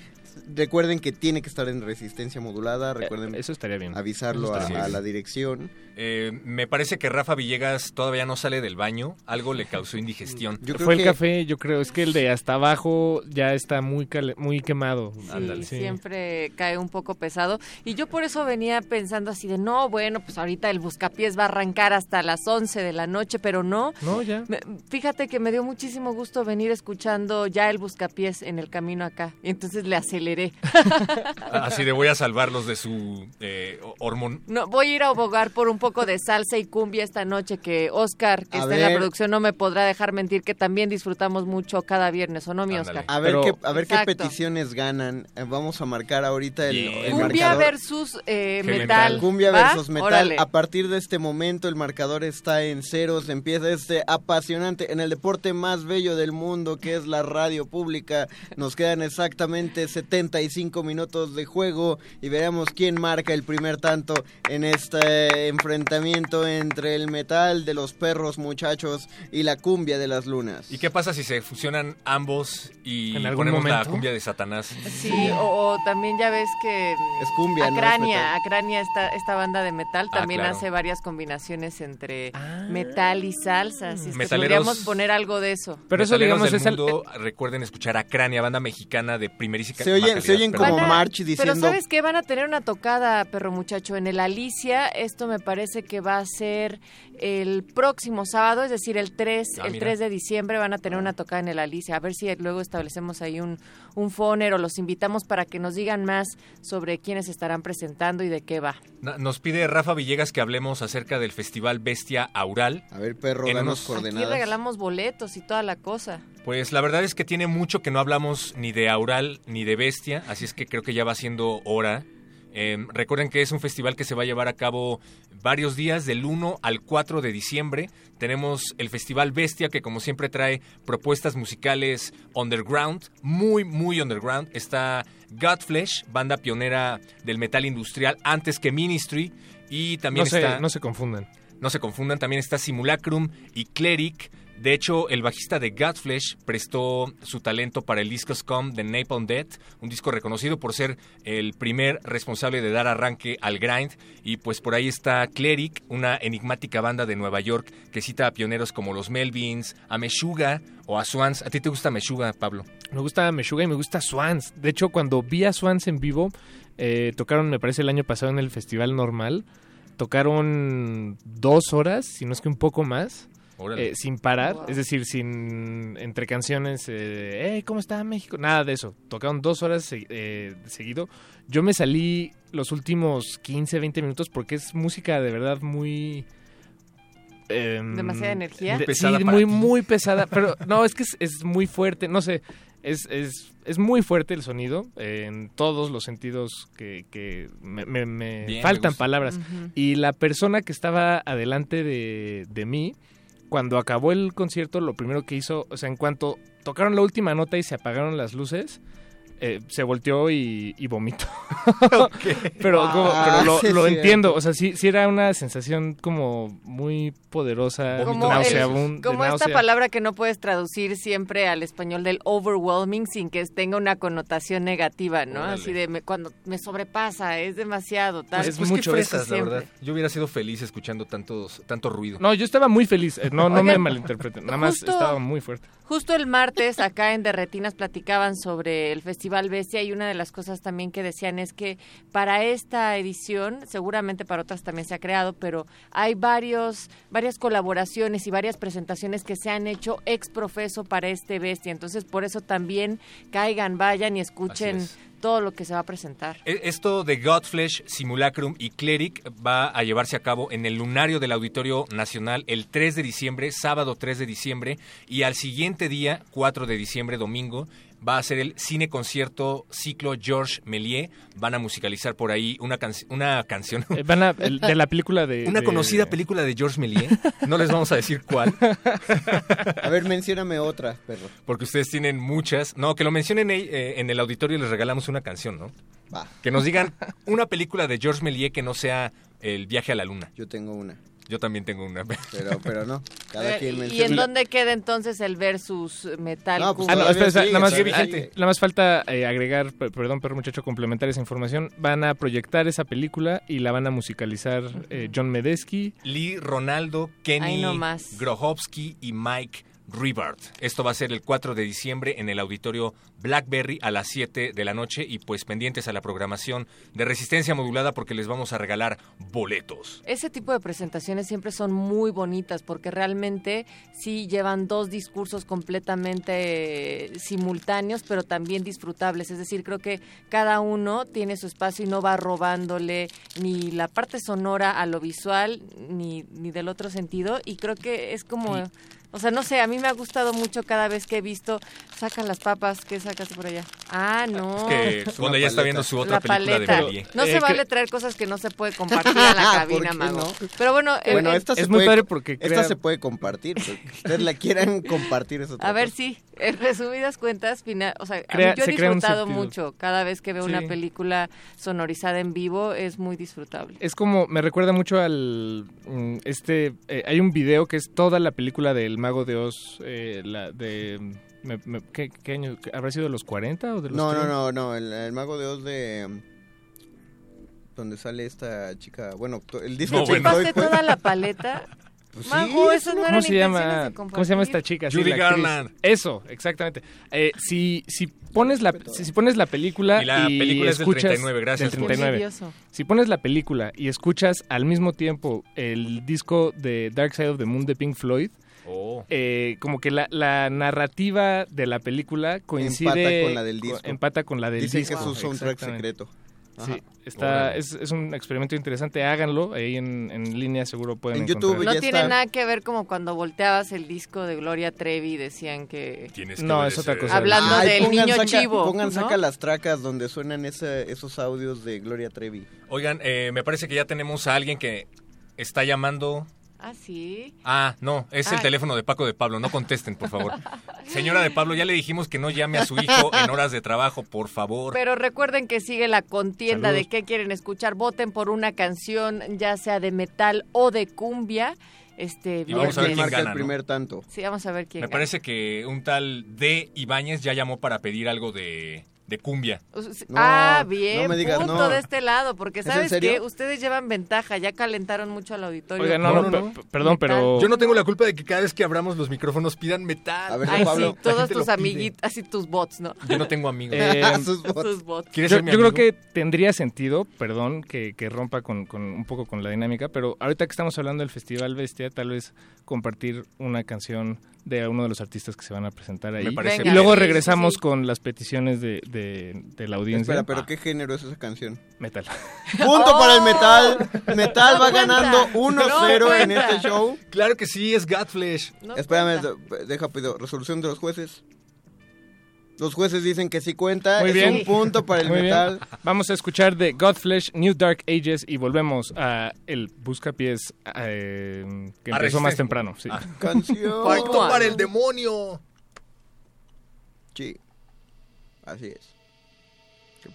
recuerden que tiene que estar en resistencia modulada recuerden Eh, Eso estaría bien. avisarlo a, la dirección Eh, me parece que Rafa Villegas todavía no sale del baño. Algo le causó indigestión. yo creo Fue el café, yo creo. Es que el de hasta abajo ya está muy muy quemado. Sí, Ándale. Sí. siempre cae un poco pesado. Y yo por eso venía pensando así de, no, bueno, pues ahorita el buscapiés va a arrancar hasta las 11 de la noche, pero no. No, ya. Me- fíjate que me dio muchísimo gusto venir escuchando ya el buscapiés en el camino acá. Y entonces le aceleré. Así de voy a salvarlos de su eh, hormón. No, voy a ir a abogar por un poco de salsa y cumbia esta noche que Oscar, que A está en la producción, no me podrá dejar mentir que también disfrutamos mucho cada viernes, ¿o no, mi Ándale. Oscar? a ver Pero- qué a ver qué Exacto. peticiones ganan Eh, vamos a marcar ahorita el, Cumbia marcador versus eh, metal. Cumbia ¿va? versus metal. Órale. A partir de este momento el marcador está en ceros. Empieza este apasionante en el deporte más bello del mundo que es la radio pública. Nos quedan exactamente 75 minutos de juego y veremos quién marca el primer tanto en este enfrentamiento entre el metal de los perros muchachos y la cumbia de las lunas. ¿Y qué pasa si se fusionan ambos y En algún ponemos la cumbia de Satanás? Sí, o, o también ya ves que Es cumbia, no es Acrania, metal. Acrania esta, esta banda de metal Ah, también claro. hace varias combinaciones entre Ah. metal y salsa, así es que Metaleros- podríamos poner algo de eso. Pero eso, digamos, del es el, mundo, recuerden escuchar a Crania, banda mexicana de primerísima Se oyen- se oyen como a- March Pero diciendo ¿sabes qué? Van a tener una tocada, perro muchacho, en el Alicia. Esto me parece que va a ser el próximo sábado, es decir, el 3, Ah, el mira. 3 de diciembre van a tener una tocada en el Alicia. A ver si luego establecemos ahí un, un foner o los invitamos para que nos digan más sobre quiénes estarán presentando y de qué va. Nos pide Rafa Villegas que hablemos acerca del festival Bestia Aural. A ver, perro, En danos unos- Aquí coordenadas. regalamos boletos y toda la cosa. Pues la verdad es que tiene mucho que no hablamos ni de Aural ni de Bestia, así es que creo que ya va siendo hora. Eh, recuerden que es un festival que se va a llevar a cabo varios días, del 1 al 4 de diciembre. Tenemos el Festival Bestia, que como siempre trae propuestas musicales underground, muy, muy underground. Está Godflesh, banda pionera del metal industrial antes que Ministry. Y también no, se, está... no se confundan. No se confundan, también está Simulacrum y Cleric. De hecho, el bajista de Godflesh prestó su talento para el disco Scum de Napalm Death, un disco reconocido por ser el primer responsable de dar arranque al grind. Y pues por ahí está Cleric, una enigmática banda de Nueva York que cita a pioneros como los Melvins, a Meshuga o a Swans. ¿A ti te gusta Meshuga, Pablo? Me gusta Meshuga y me gusta Swans. De hecho, cuando vi a Swans en vivo, eh, tocaron, me parece, el año pasado en el Festival Normal. Tocaron dos horas, si no es que un poco más. Eh, sin parar, Wow. es decir, sin entre canciones, eh, "Hey, ¿cómo está México? Nada de eso. Tocaron dos horas eh, seguido. Yo me salí los últimos 15, 20 minutos porque es música de verdad muy... em, ¿Demasiada energía? de- Pesada sí, muy, ti. muy pesada. Pero no, es que es, es muy fuerte, no sé. Es, es, es muy fuerte el sonido eh, en todos los sentidos que, que me, me- me Bien, me faltan palabras. Y la persona que estaba adelante de, de mí, cuando acabó el concierto, lo primero que hizo, o sea, en cuanto tocaron la última nota y se apagaron las luces, eh, se volteó y, y vomitó. pero como- Ah, pero lo, sí, lo sí, entiendo, o sea, sí, sí era una sensación como muy poderosa, Como, el- de como esta náusea. palabra que no puedes traducir siempre al español del overwhelming sin que tenga una connotación negativa, ¿no? Órale. Así de me- cuando me sobrepasa, es demasiado, tal. Pues, es pues mucho fresas, la siempre. verdad. Yo hubiera sido feliz escuchando tantos, tanto ruido. No, yo estaba muy feliz, eh, no, no me malinterpreten, nada más justo- estaba muy fuerte. Justo el martes acá en Derretinas platicaban sobre el Festival Bestia y una de las cosas también que decían es que para esta edición, seguramente para otras también se ha creado, pero hay varios varias colaboraciones y varias presentaciones que se han hecho ex profeso para este Bestia, entonces por eso también caigan, vayan y escuchen todo lo que se va a presentar. E- Esto de Godflesh, Simulacrum y Cleric va a llevarse a cabo en el lunario del Auditorio Nacional el 3 de diciembre, sábado 3 de diciembre, y al siguiente día, 4 de diciembre, domingo, va a ser el cine concierto ciclo Georges Méliès. Van a musicalizar por ahí una, canc- una canción. Eh, van a, el- de la película de... Una de- conocida película de Georges Méliès. No les vamos a decir cuál, A ver, mencióname otra, perro. porque ustedes tienen muchas. No, que lo mencionen eh, en el auditorio y les regalamos una canción, ¿no? Va, Que nos digan una película de Georges Méliès que no sea El viaje a la luna. yo tengo una. Yo también tengo una. Pero, pero no. Cada ver, quien ¿Y en dónde queda entonces el versus metal? No, pues, Ah, no, espera, espera, sigue, nada, más, nada falta eh, agregar, per- perdón, perro muchacho, complementar esa información. Van a proyectar esa película y la van a musicalizar eh, John Medesky. Lee Ronaldo, Kenny nomás. Grohovsky y Mike Ribard. Esto va a ser el 4 de diciembre en el auditorio Blackberry a las 7 de la noche y pues pendientes a la programación de resistencia modulada porque les vamos a regalar boletos. Ese tipo de presentaciones siempre son muy bonitas porque realmente sí llevan dos discursos completamente simultáneos, pero también disfrutables. Es decir, creo que cada uno tiene su espacio y no va robándole ni la parte sonora a lo visual ni, ni del otro sentido. Y creo que es como... O sea, no sé, a mí me ha gustado mucho cada vez que he visto, sacan las papas, ¿qué sacaste por allá? Ah, no. Que Es cuando una ya está viendo su otra la película paleta. de Méliès. No Eh, se que- vale traer cosas que no se puede compartir a la ¿Por cabina, mago. no? Pero bueno, el- Bueno, el- esta se es muy puede- padre porque Esta crea- se puede compartir. que ustedes la quieran compartir es otra a ver cosa. si, en resumidas cuentas, final, o sea, a mí Crea- yo he crea disfrutado mucho. Cada vez que veo una Sí. película sonorizada en vivo es muy disfrutable. Es como, me recuerda mucho al, mm, este, eh, hay un video que es toda la película del Mago de Oz, eh, la de, me- me- ¿qué, qué año? ¿Habrá sido de los 40 o de los No, no, 30? no, no. El, el Mago de Oz de... Donde sale esta chica... Bueno, to- el disco No, bueno. Floyd, ¿Pasaste pues. toda la paleta? Pues sí, Mago, es eso no ¿Cómo se llama? ¿Cómo se llama esta chica? Sí, Judy la actriz. Garland. Eso, exactamente. Eh, si, si pones la si, si pones la película Y la película es del escuchas 39, gracias, del Juan. Qué 39. envidioso. Si pones la película y escuchas al mismo tiempo el disco de Dark Side of the Moon de Pink Floyd, Oh. eh, como que la, la narrativa de la película coincide Empata con la del co- disco. empata con la del Dicen disco. que es un soundtrack secreto. Sí, está, es, es un experimento interesante, háganlo, ahí en, en línea seguro pueden En encontrar. YouTube No tiene está. nada que ver como cuando volteabas el disco de Gloria Trevi y decían que... Tienes que No, es otra cosa. Hablando Ay, del niño saca- chivo, Pongan ¿no? saca las tracas donde suenan ese- esos audios de Gloria Trevi. Oigan, eh, me parece que ya tenemos a alguien que está llamando. Ah, sí. Ah, no, es el Ay. teléfono de Paco de Pablo. No contesten, por favor. Señora de Pablo, ya le dijimos que no llame a su hijo en horas de trabajo, por favor. Pero recuerden que sigue la contienda Saludos. de qué quieren escuchar. Voten por una canción, ya sea de metal o de cumbia. Este Y vamos a ver quién marca gana, el ¿no? primer tanto. Sí, vamos a ver quién Me gana. parece que un tal D. Ibáñez ya llamó para pedir algo de de cumbia. No, ah, bien, no me digas, punto no. de este lado, porque ¿Es en ¿sabes qué? Ustedes llevan ventaja, ya calentaron mucho al auditorio. Oiga, no, No, no, no, pe- pe- perdón, pero... Yo no tengo la culpa de que cada vez que abramos los micrófonos pidan metal. A ver, Ay, Pablo, sí, todos tus pide. amiguitos, así tus bots, ¿no? Yo no tengo amigos. Eh, Sus bots. Tus bots. ¿Quieres Yo, ser mi yo creo que tendría sentido, perdón, que, que rompa con, con un poco con la dinámica, pero ahorita que estamos hablando del Festival Bestia, tal vez compartir una canción de uno de los artistas que se van a presentar ahí. Me parece y luego sí, regresamos sí. con las peticiones de, de- de la audiencia. Espera, pero ¿qué género es esa canción? Metal. Punto para el metal. Metal No va cuenta. ganando 1-0 No en este show. Claro que sí, es Godflesh. No Espérame, cuenta. deja pido resolución de los jueces. Los jueces dicen que sí cuenta. Muy es bien. un punto para el Muy bien. metal. Vamos a escuchar de Godflesh, New Dark Ages y volvemos a el Buscapiés eh, que A empezó más temprano. sí. Canción. ¡Pacto para el demonio! Sí. Así es. Qué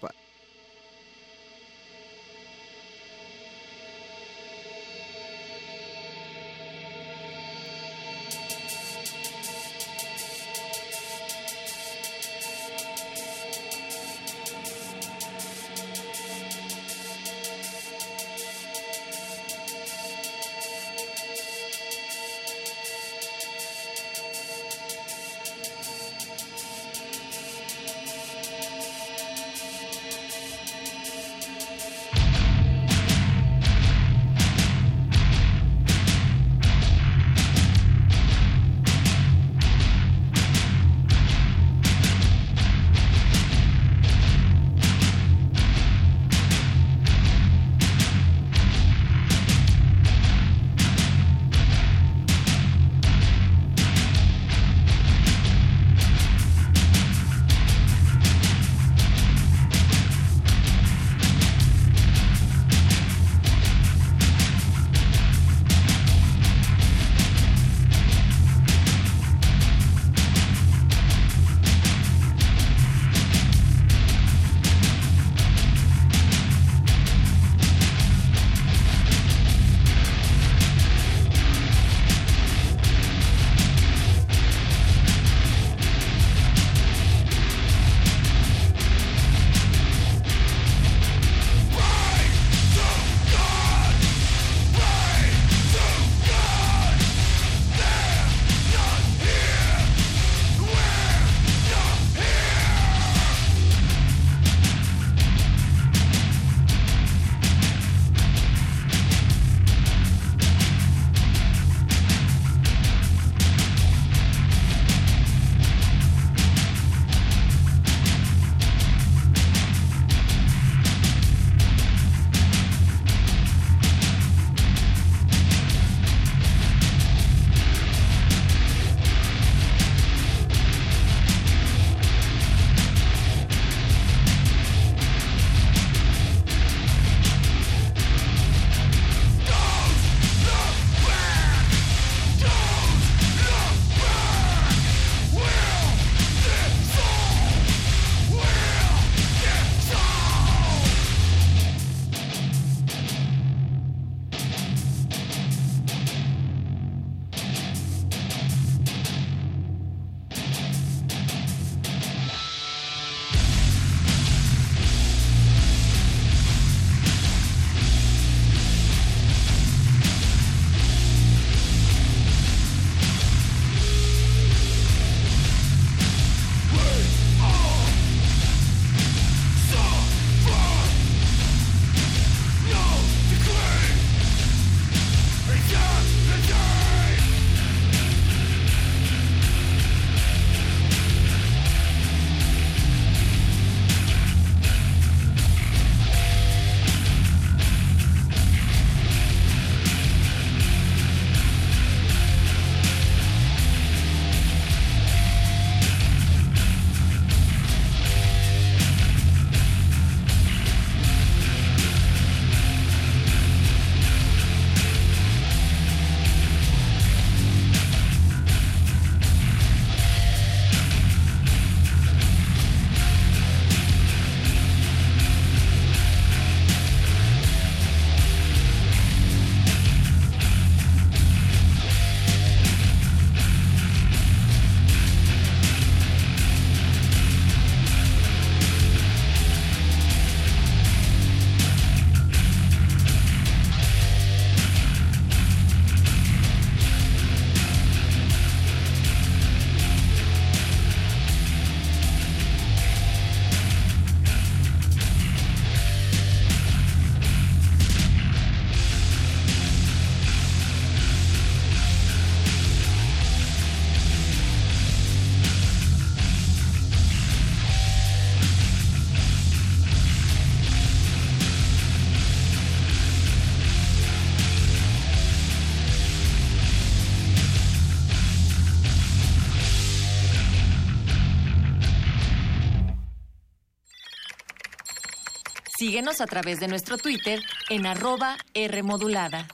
Síguenos a través de nuestro Twitter en arroba Rmodulada.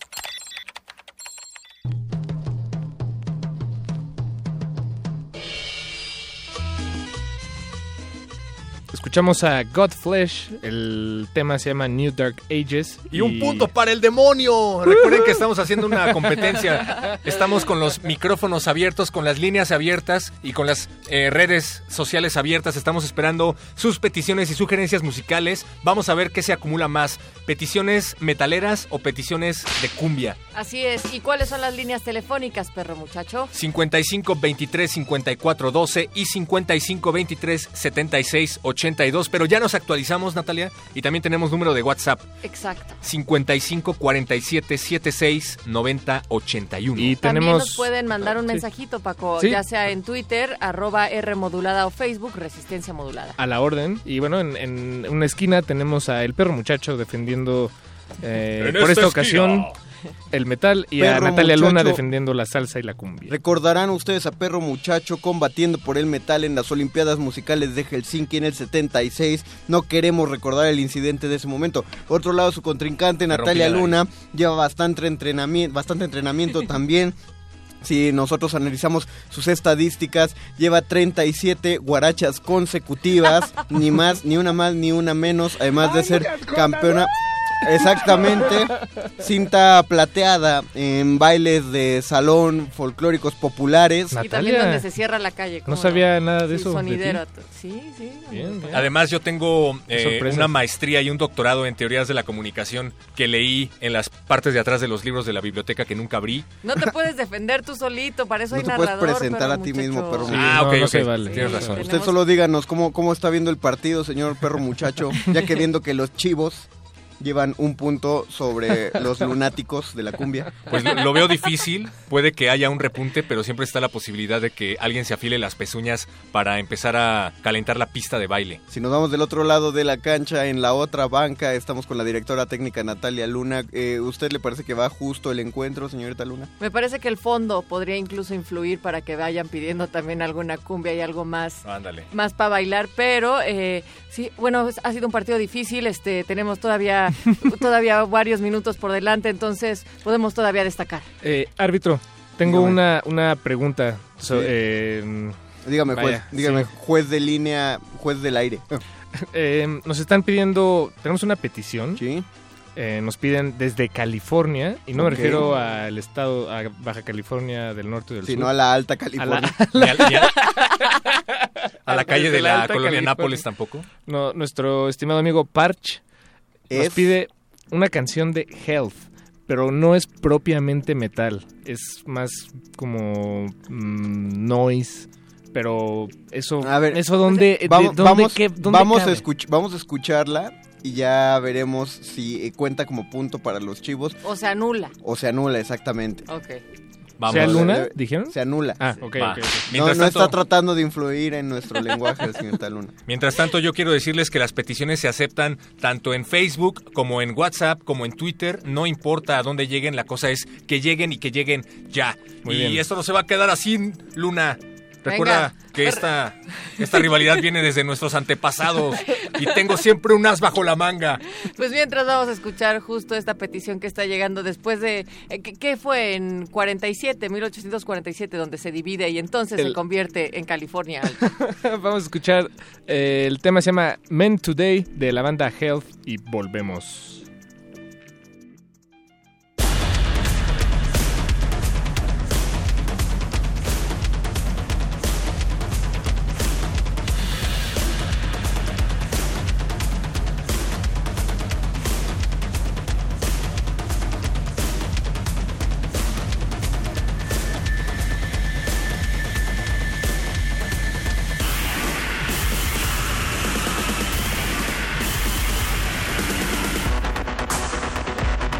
Escuchamos a Godflesh, el tema se llama New Dark Ages. Y un punto para el demonio. Recuerden que estamos haciendo una competencia. Estamos con los micrófonos abiertos, con las líneas abiertas y con las eh, redes sociales abiertas. Estamos esperando sus peticiones y sugerencias musicales. Vamos a ver qué se acumula más. ¿Peticiones metaleras o peticiones de cumbia? Así es. ¿Y cuáles son las líneas telefónicas, perro muchacho? 55 23 54 12 y 55 23 76 82. Pero ya nos actualizamos, Natalia, y también tenemos número de WhatsApp. Exacto. 55 47 76 90 81. Y También tenemos... nos pueden mandar un mensajito, Paco, Sí. ya sea en Twitter, arroba R modulada o Facebook, Resistencia Modulada. a la orden. Y bueno, en, en una esquina tenemos a El Perro Muchacho defendiendo eh, por esta esta ocasión el metal y a Natalia Luna defendiendo la salsa y la cumbia. Recordarán ustedes a Perro Muchacho combatiendo por el metal en las Olimpiadas Musicales de Helsinki en el 76. No queremos recordar el incidente de ese momento. Por otro lado, su contrincante Natalia Luna lleva bastante entrenamiento, bastante entrenamiento también. Si nosotros analizamos sus estadísticas, lleva 37 guarachas consecutivas, ni más, ni una más, ni una menos, además de ser campeona. Exactamente, cinta plateada en bailes de salón folclóricos populares. Y también donde se cierra la calle. no ¿cómo sabía nada de Sí, eso. de sonidero. Sí, sí. Bien, bien. Además, yo tengo eh, una maestría y un doctorado en teorías de la comunicación que leí en las partes de atrás de los libros de la biblioteca que nunca abrí. No te puedes defender tú solito, para eso No hay te puedes presentar a ti mismo, perro Sí, Ah, ok, no ok. se vale. Tienes razón. sí. Usted Tenemos- solo díganos cómo, cómo está viendo el partido, señor perro muchacho, ya que viendo que los chivos llevan un punto sobre los lunáticos de la cumbia. Pues lo, lo veo difícil, puede que haya un repunte, pero siempre está la posibilidad de que alguien se afile las pezuñas para empezar a calentar la pista de baile. Si nos vamos del otro lado de la cancha, en la otra banca, estamos con la directora técnica Natalia Luna. Eh, ¿Usted le parece que va justo el encuentro, señorita Luna? Me parece que el fondo podría incluso influir para que vayan pidiendo también alguna cumbia y algo más Ándale. más para bailar, pero eh, sí, bueno, ha sido un partido difícil, este tenemos todavía todavía varios minutos por delante, entonces podemos todavía destacar. Eh, árbitro, tengo Dígame. una, una pregunta. So- Sí. eh, Dígame, juez, Vaya, dígame, sí. juez de línea, juez del aire. eh, nos están pidiendo, tenemos una petición. ¿Sí? Eh, nos piden desde California, y no me refiero al estado, a Baja California del norte y del Si sur. no a la Alta A la- California. Ni a, la calle de la colonia California. Nápoles tampoco. No, nuestro estimado amigo Parch nos Es- pide una canción de Health, pero no es propiamente metal, es más como mm, noise, pero eso, A ver, eso dónde, de- Vamos, dónde vamos, qué- dónde vamos, a cabe? vamos a escucharla y ya veremos si eh, cuenta como punto para los chivos O sea, nula. o se anula exactamente. Ok. Vamos. ¿Sea Luna? Eh, ¿Dijeron? Se anula. Ah, ok, Va. ok, ok. No, no está tratando de influir en nuestro lenguaje, señorita Luna. Mientras tanto, yo quiero decirles que las peticiones se aceptan tanto en Facebook como en WhatsApp, como en Twitter. No importa a dónde lleguen, la cosa es que lleguen y que lleguen ya. Muy y bien. esto no se va a quedar así, Luna. Recuerda Venga. que esta, esta rivalidad viene desde nuestros antepasados y tengo siempre un as bajo la manga. Pues mientras vamos a escuchar justo esta petición que está llegando después de eh, ¿qué, qué fue en 47, 1847 donde se divide y entonces El- se convierte en California. Vamos a escuchar, eh, el tema se llama Men Today de la banda Health y volvemos.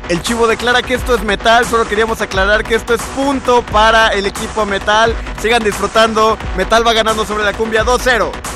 El chivo declara que esto es metal, solo queríamos aclarar que esto es punto para el equipo metal. Sigan disfrutando, metal va ganando sobre la cumbia 2-0.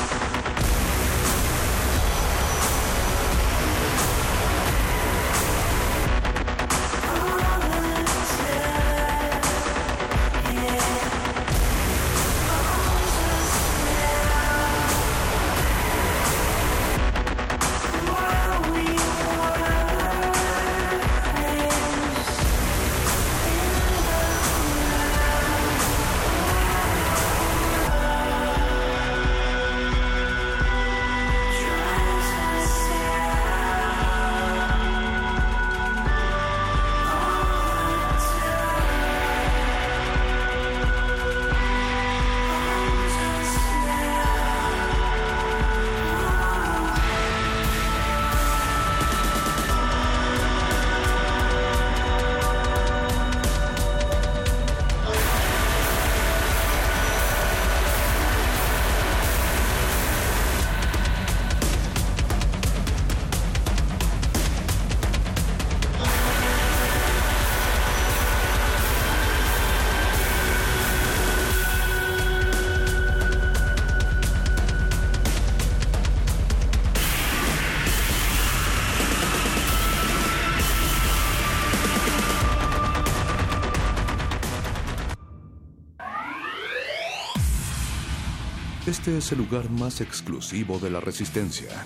Este es el lugar más exclusivo de la Resistencia.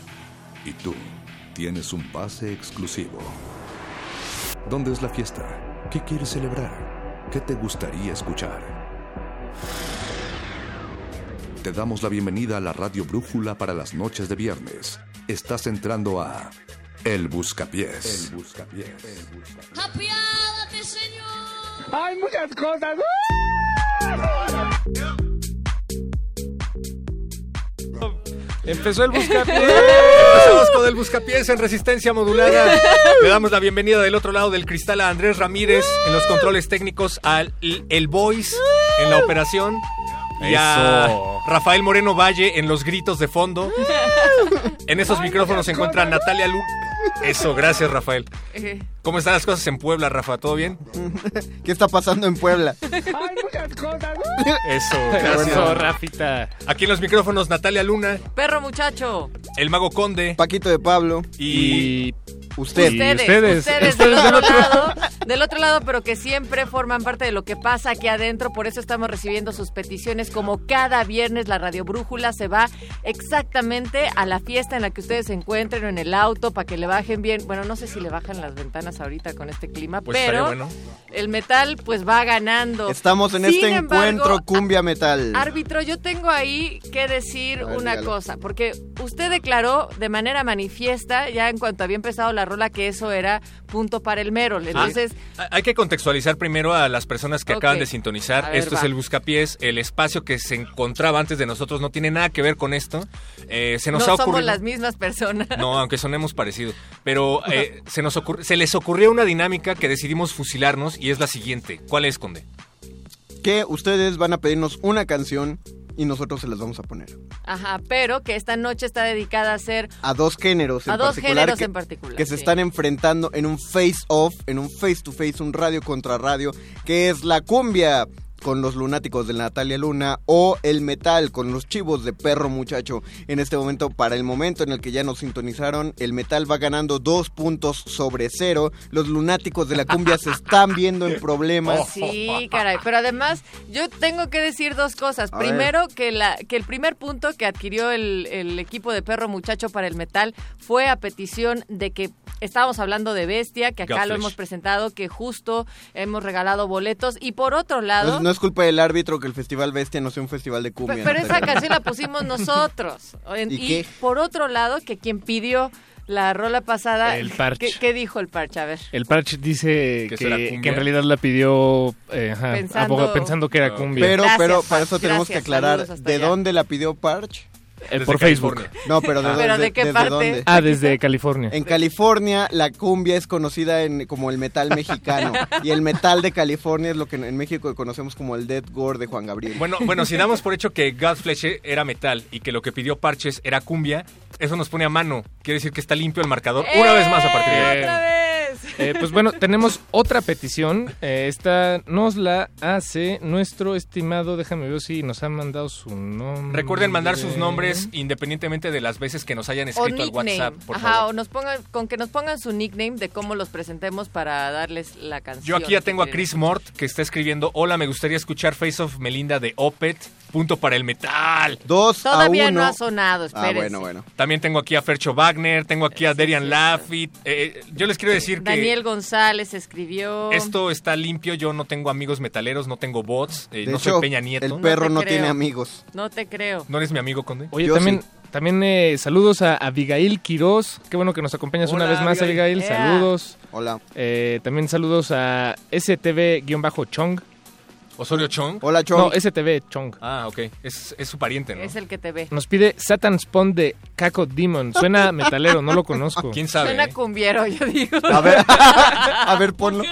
Y tú tienes un pase exclusivo. ¿Dónde es la fiesta? ¿Qué quieres celebrar? ¿Qué te gustaría escuchar? Te damos la bienvenida a la Radio Brújula para las noches de viernes. Estás entrando a El Buscapiés. El Buscapiés. ¡Apiádate, señor! Hay muchas cosas. Empezó el buscapiés. Empezamos con el buscapiés en resistencia modulada. Le damos la bienvenida del otro lado del cristal a Andrés Ramírez en los controles técnicos, al el Voice en la operación y a Eso. Rafael Moreno Valle en los gritos de fondo. En esos micrófonos se encuentra Natalia Lu. Eso, gracias Rafael. Eh, ¿Cómo están las cosas en Puebla, Rafa? ¿Todo bien? ¿Qué está pasando en Puebla? Hay muchas cosas. Eso, Eso, gracias. Rafita. Aquí en los micrófonos Natalia Luna, Perro muchacho. el Mago Conde Paquito de Pablo, y... Y usted. Ustedes, ustedes, ustedes, del ustedes del otro lado, del otro lado, pero que siempre forman parte de lo que pasa aquí adentro, por eso estamos recibiendo sus peticiones como cada viernes la Radio Brújula se va exactamente a la fiesta en la que ustedes se encuentren o en el auto para que le bajen bien, bueno, no sé si le bajan las ventanas ahorita con este clima, Pues pero bueno. el metal pues va ganando. Estamos en Sin este embargo, encuentro cumbia metal. Árbitro, yo tengo ahí que decir ver, una dígalo. cosa, porque usted declaró de manera manifiesta, ya en cuanto había empezado la rola, que eso era punto para el Merol. Entonces, Ah, Hay que contextualizar primero a las personas que acaban de sintonizar. Ver, esto es el Buscapiés, el espacio que se encontraba antes de nosotros no tiene nada que ver con esto. Eh, se no nos ha somos ocurrido. las mismas personas. No, aunque sonemos parecido. Pero eh, se, nos ocurri- se les ocurrió una dinámica que decidimos fusilarnos y es la siguiente. ¿Cuál es, Conde? Que ustedes van a pedirnos una canción y nosotros se las vamos a poner. Ajá, pero que esta noche está dedicada a ser A dos géneros en a dos particular géneros que, en particular. que se están enfrentando en un face-off, en un face-to-face, un radio contra radio, que es la cumbia con los lunáticos de Natalia Luna o el metal con los chivos de perro muchacho. En este momento, para el momento en el que ya nos sintonizaron, el metal va ganando dos puntos sobre cero. Los lunáticos de la cumbia se están viendo en problemas. Sí, caray. Pero además, yo tengo que decir dos cosas. A Primero, que, la, que el primer punto que adquirió el, el equipo de Perro Muchacho para el metal fue a petición de que estábamos hablando de Bestia, que acá lo hemos presentado, que justo hemos regalado boletos. Y por otro lado... No, no es culpa del árbitro que el Festival Bestia no sea un festival de cumbia. Pero esa Natalia. canción la pusimos nosotros. En- ¿Y y qué? por otro lado, que quien pidió la rola pasada... El Parche. ¿qué, qué dijo el parche? A ver. El Parch dice ¿Que que, eso era cumbia? que en realidad la pidió eh, ajá, Pensando- que era Ah, cumbia. Pero, Gracias, pero para eso tenemos que aclarar de allá. dónde la pidió Parch. Eh, Desde por Facebook. California. No, pero de, Ah. ¿Pero dónde- de qué desde parte? dónde. Ah, desde California. En California la cumbia es conocida en, como el metal mexicano y el metal de California es lo que en México conocemos como el death gore de Juan Gabriel. Bueno, bueno, si damos por hecho que Godflesh era metal y que lo que pidió Parches era cumbia, eso nos pone a mano. Quiere decir que está limpio el marcador una vez más a partir de ¡Eh, ahí. Eh, pues bueno, tenemos otra petición. Eh, esta nos la hace nuestro estimado. Déjame ver si nos han mandado su nombre. Recuerden mandar sus nombres independientemente de las veces que nos hayan escrito al. WhatsApp, por Ajá, favor. o nos pongan, con que nos pongan su nickname de cómo los presentemos para darles la canción. Yo aquí ya tengo a. Chris Mort que está escribiendo, hola, me gustaría escuchar Face of Melinda de Opet, punto para el metal. Dos Todavía a uno. no ha sonado, ah, espérense. bueno, bueno. También tengo aquí a Fercho Wagner, tengo aquí a Derian Lafitte. Eh, yo les quiero decir que Daniel González escribió. esto está limpio, yo no tengo amigos metaleros, no tengo bots, eh, no hecho, soy Peña Nieto. el perro No tiene amigos. No te creo. ¿No eres mi amigo, Conde? Oye, Yo también, sí. también eh, saludos a Abigail Quiroz. Qué bueno que nos acompañas una vez más, Abigail. Abigail. Saludos. Hola. Eh, también saludos a STV-Chong. Osorio Chong. Hola, Chong. No, STV Chong. Ah, ok. Es, es su pariente, ¿no? Es el que te ve. Nos pide Satan Spawn de Caco Demon. Suena metalero, no lo conozco. ¿Quién sabe? Suena eh? cumbiero, yo digo. A ver, a ver, ponlo.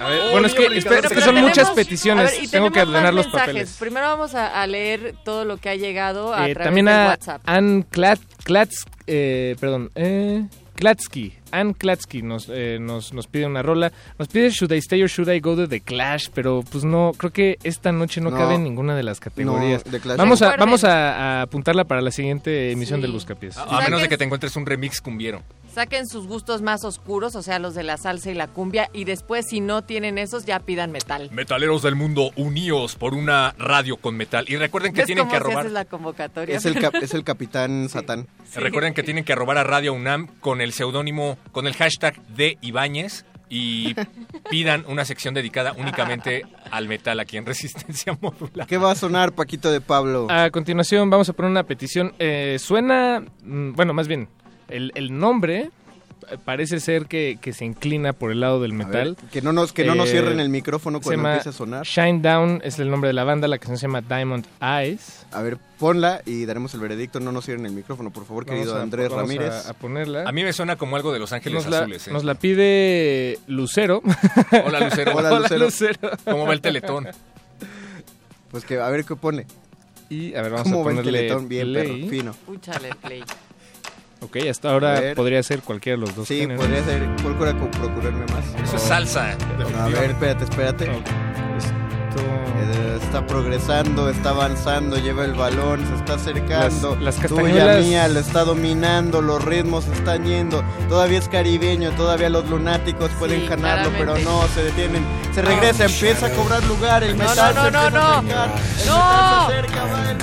A ver, bueno, es que, espera, es pero que son tenemos- muchas peticiones. ver, Tengo que ordenar los mensajes. papeles. Primero vamos a, a leer todo lo que ha llegado a Eh, través también de a WhatsApp. Ann Klat, Klats, eh, perdón, eh, Klatsky. Ann Klatsky nos, eh, nos, nos pide una rola. Nos pide Should I Stay or Should I Go de The Clash, pero pues no, creo que esta noche no, No. cabe en ninguna de las categorías. No, The Clash vamos a, vamos a, a apuntarla para la siguiente emisión Sí. del Buscapiés. A, menos de que te encuentres un remix cumbiero. Saquen sus gustos más oscuros, o sea, los de la salsa y la cumbia, y después, si no tienen esos, ya pidan metal. Metaleros del mundo, uníos por una radio con metal. Y recuerden que ¿Ves tienen que arrobar. hace la convocatoria? Es el, cap- es el capitán Satán. Recuerden que tienen que arrobar a Radio UNAM con el seudónimo, con el hashtag de Ibáñez y pidan una sección dedicada únicamente al metal aquí en Resistencia Modular. ¿Qué va a sonar, Paquito de Pablo? A continuación vamos a poner una petición. Eh, suena, mm, bueno, más bien, el, el nombre parece ser que, que se inclina por el lado del metal. ver, que no nos, que no nos Eh, cierren el micrófono se cuando empiece a sonar. Shine Down es el nombre de la banda, la canción se llama Diamond Eyes. A ver, ponla y daremos el veredicto. No nos cierren el micrófono, por favor, querido Vamos a- Andrés vamos Ramírez. A, a ponerla. A mí me suena como algo de Los Ángeles nos, la, Azules. ¿eh? nos la pide Lucero. Hola, Lucero. Hola, Lucero. ¿Cómo va el teletón? Pues que a ver qué pone. Y a ver, vamos ¿Cómo a va el ponerle teletón? Bien, perro, fino. Púchale play. Ok, hasta ahora podría ser cualquiera de los dos. Sí, géneros. podría ser. Procura procurarme más. Eso es salsa. A ver, espérate, espérate. Esto... Eh, Está progresando, está avanzando, lleva el balón, se está acercando. Las- las Tuya castañuelas- mía, lo está dominando, los ritmos están yendo. Todavía es caribeño, todavía los lunáticos pueden Sí, ganarlo, pero no, se detienen. Se regresa, empieza a cobrar lugar. El No, metal no, se no, empieza no, a no. El No. metal se acerca, va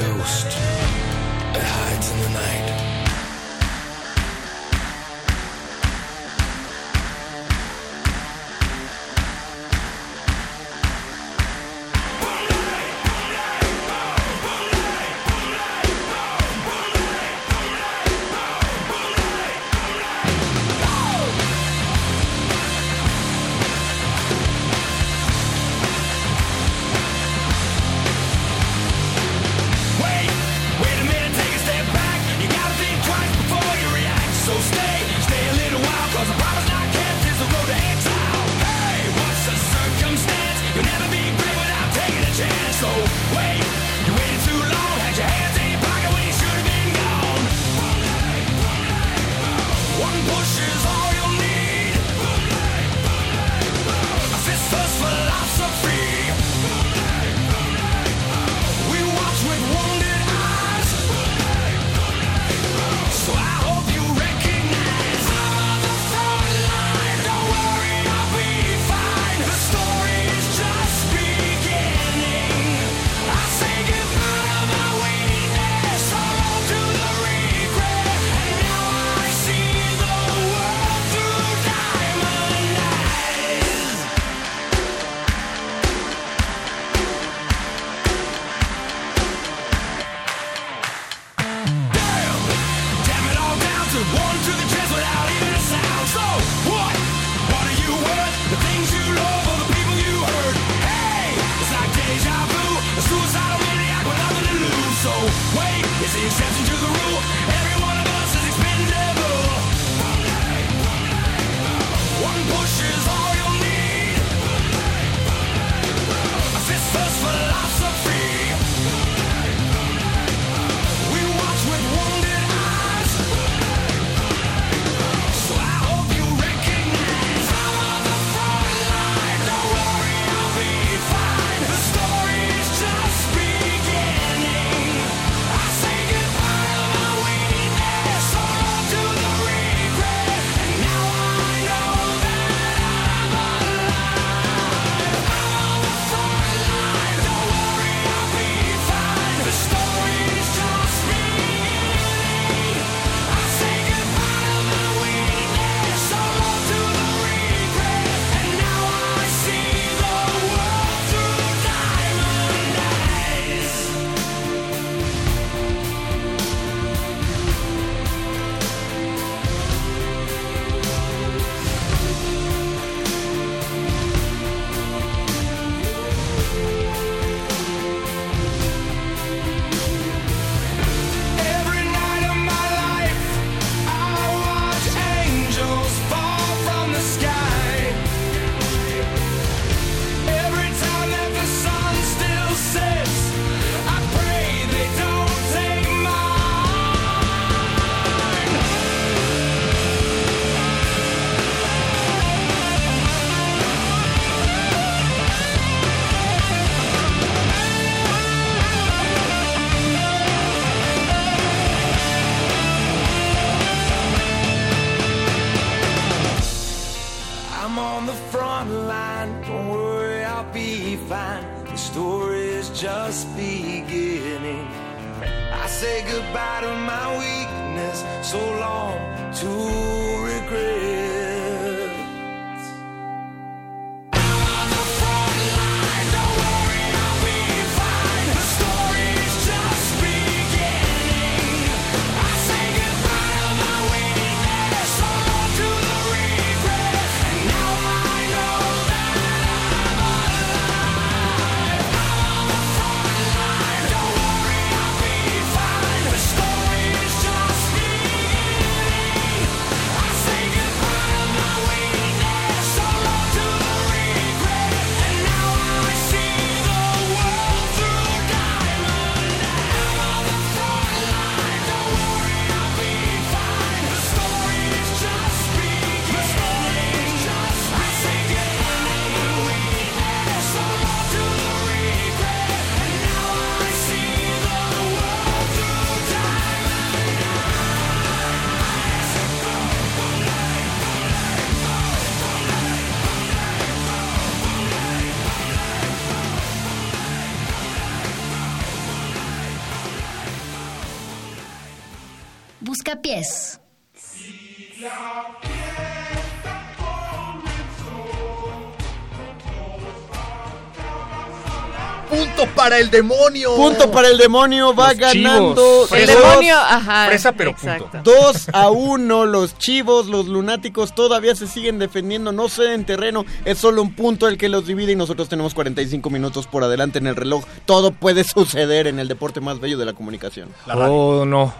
para el demonio. Punto para el demonio, va Los ganando. chivos. El dos- demonio, ajá. Fresa, pero exacto. 2 a 1, los chivos, los lunáticos todavía se siguen defendiendo, no ceden terreno, es solo un punto el que los divide y nosotros tenemos 45 minutos por adelante en el reloj. Todo puede suceder en el deporte más bello de la comunicación. Oh, no.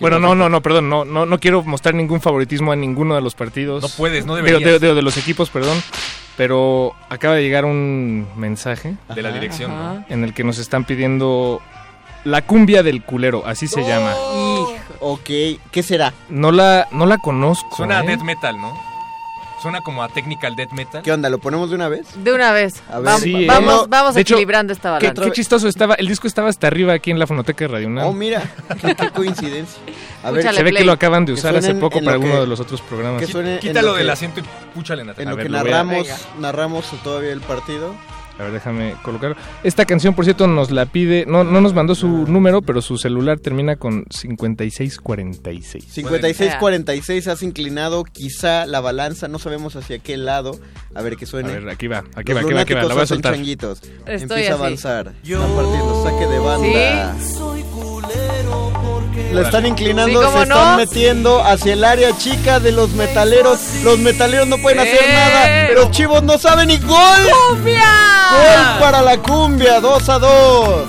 Bueno, no, no, no, perdón, no, no, no quiero mostrar ningún favoritismo a ninguno de los partidos. No puedes, no deberías. de, de- de los equipos, perdón. Pero acaba de llegar un mensaje de la dirección, ¿no? En el que nos están pidiendo la cumbia del culero, así se llama. Ok, ¿qué será? No la, no la conozco. Suena a ¿eh? death metal, ¿no? Suena como a technical death metal. ¿Qué onda? ¿Lo ponemos de una vez? De una vez. A ver, vamos Sí, vamos, eh. vamos De hecho, equilibrando esta Qué, balanza. qué chistoso estaba. El disco estaba hasta arriba aquí en la fonoteca de Radio UNAM. Oh, mira, qué, qué coincidencia. A ver. Se ve que play. lo acaban de Que usar hace poco en para que- de los otros programas. que suene en Quítalo lo que- del asiento y púchale, En Natalia. lo A que ver, lo narramos, Venga. narramos todavía el partido. A ver, déjame colocar. Esta canción, por cierto, nos la pide. No, no nos mandó su número, pero su celular termina con 5646. 56-46 has inclinado quizá la balanza, no sabemos hacia qué lado. A ver que A suene. ver, aquí va, aquí Los va, aquí va, aquí va. La voy a soltar. Estoy Empieza a así. avanzar. Están partiendo saque de banda. Soy culero La están inclinando, Sí, ¿cómo se están no? metiendo hacia el área chica de los metaleros. Los metaleros no pueden hacer ¡Eh! nada. Los chivos no saben y gol. ¡Cumbia! Gol para la cumbia, 2 a 2.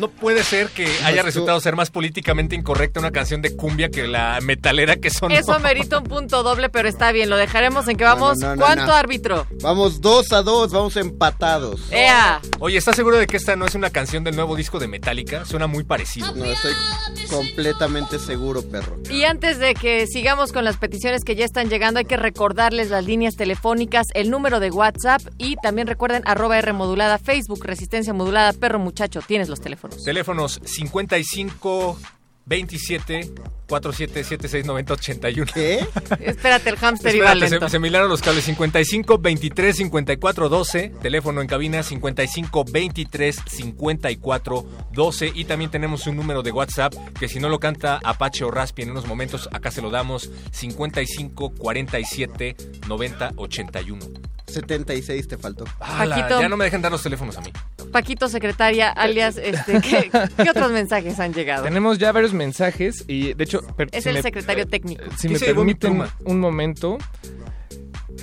No, puede ser que haya resultado ser más políticamente incorrecta una canción de cumbia que la metalera que son. Eso merita un punto doble, pero está bien, lo dejaremos en que vamos. no, no, ¿Cuánto no. árbitro? Vamos dos a dos, vamos empatados. ¡Ea! Oye, ¿estás seguro de que esta no es una canción del nuevo disco de Metallica? Suena muy parecido. No, estoy completamente seguro, perro. Y antes de que sigamos con las peticiones que ya están llegando, hay que recordarles las líneas telefónicas, el número de WhatsApp y también recuerden arroba R modulada, Facebook, Resistencia Modulada, Perro Muchacho, tienes los teléfonos. Teléfonos 55 27 47 76 90 81. ¿Qué? Espérate, el hámster iba lento. se, se me hilaron los cables 55 23 54 12, teléfono en cabina 55 23 54 12 y también tenemos un número de WhatsApp que si no lo canta Apache o Raspi en unos momentos acá se lo damos 55 47 90 81. 76 te faltó. Ala, Paquito. ya no me dejan dar los teléfonos a mí. Paquito, secretaria, alias, este, ¿qué, qué otros mensajes han llegado? Tenemos ya varios mensajes y de hecho... per- Es si el me- secretario técnico. Si ¿Qué me se llevó mi permiten pluma? un momento...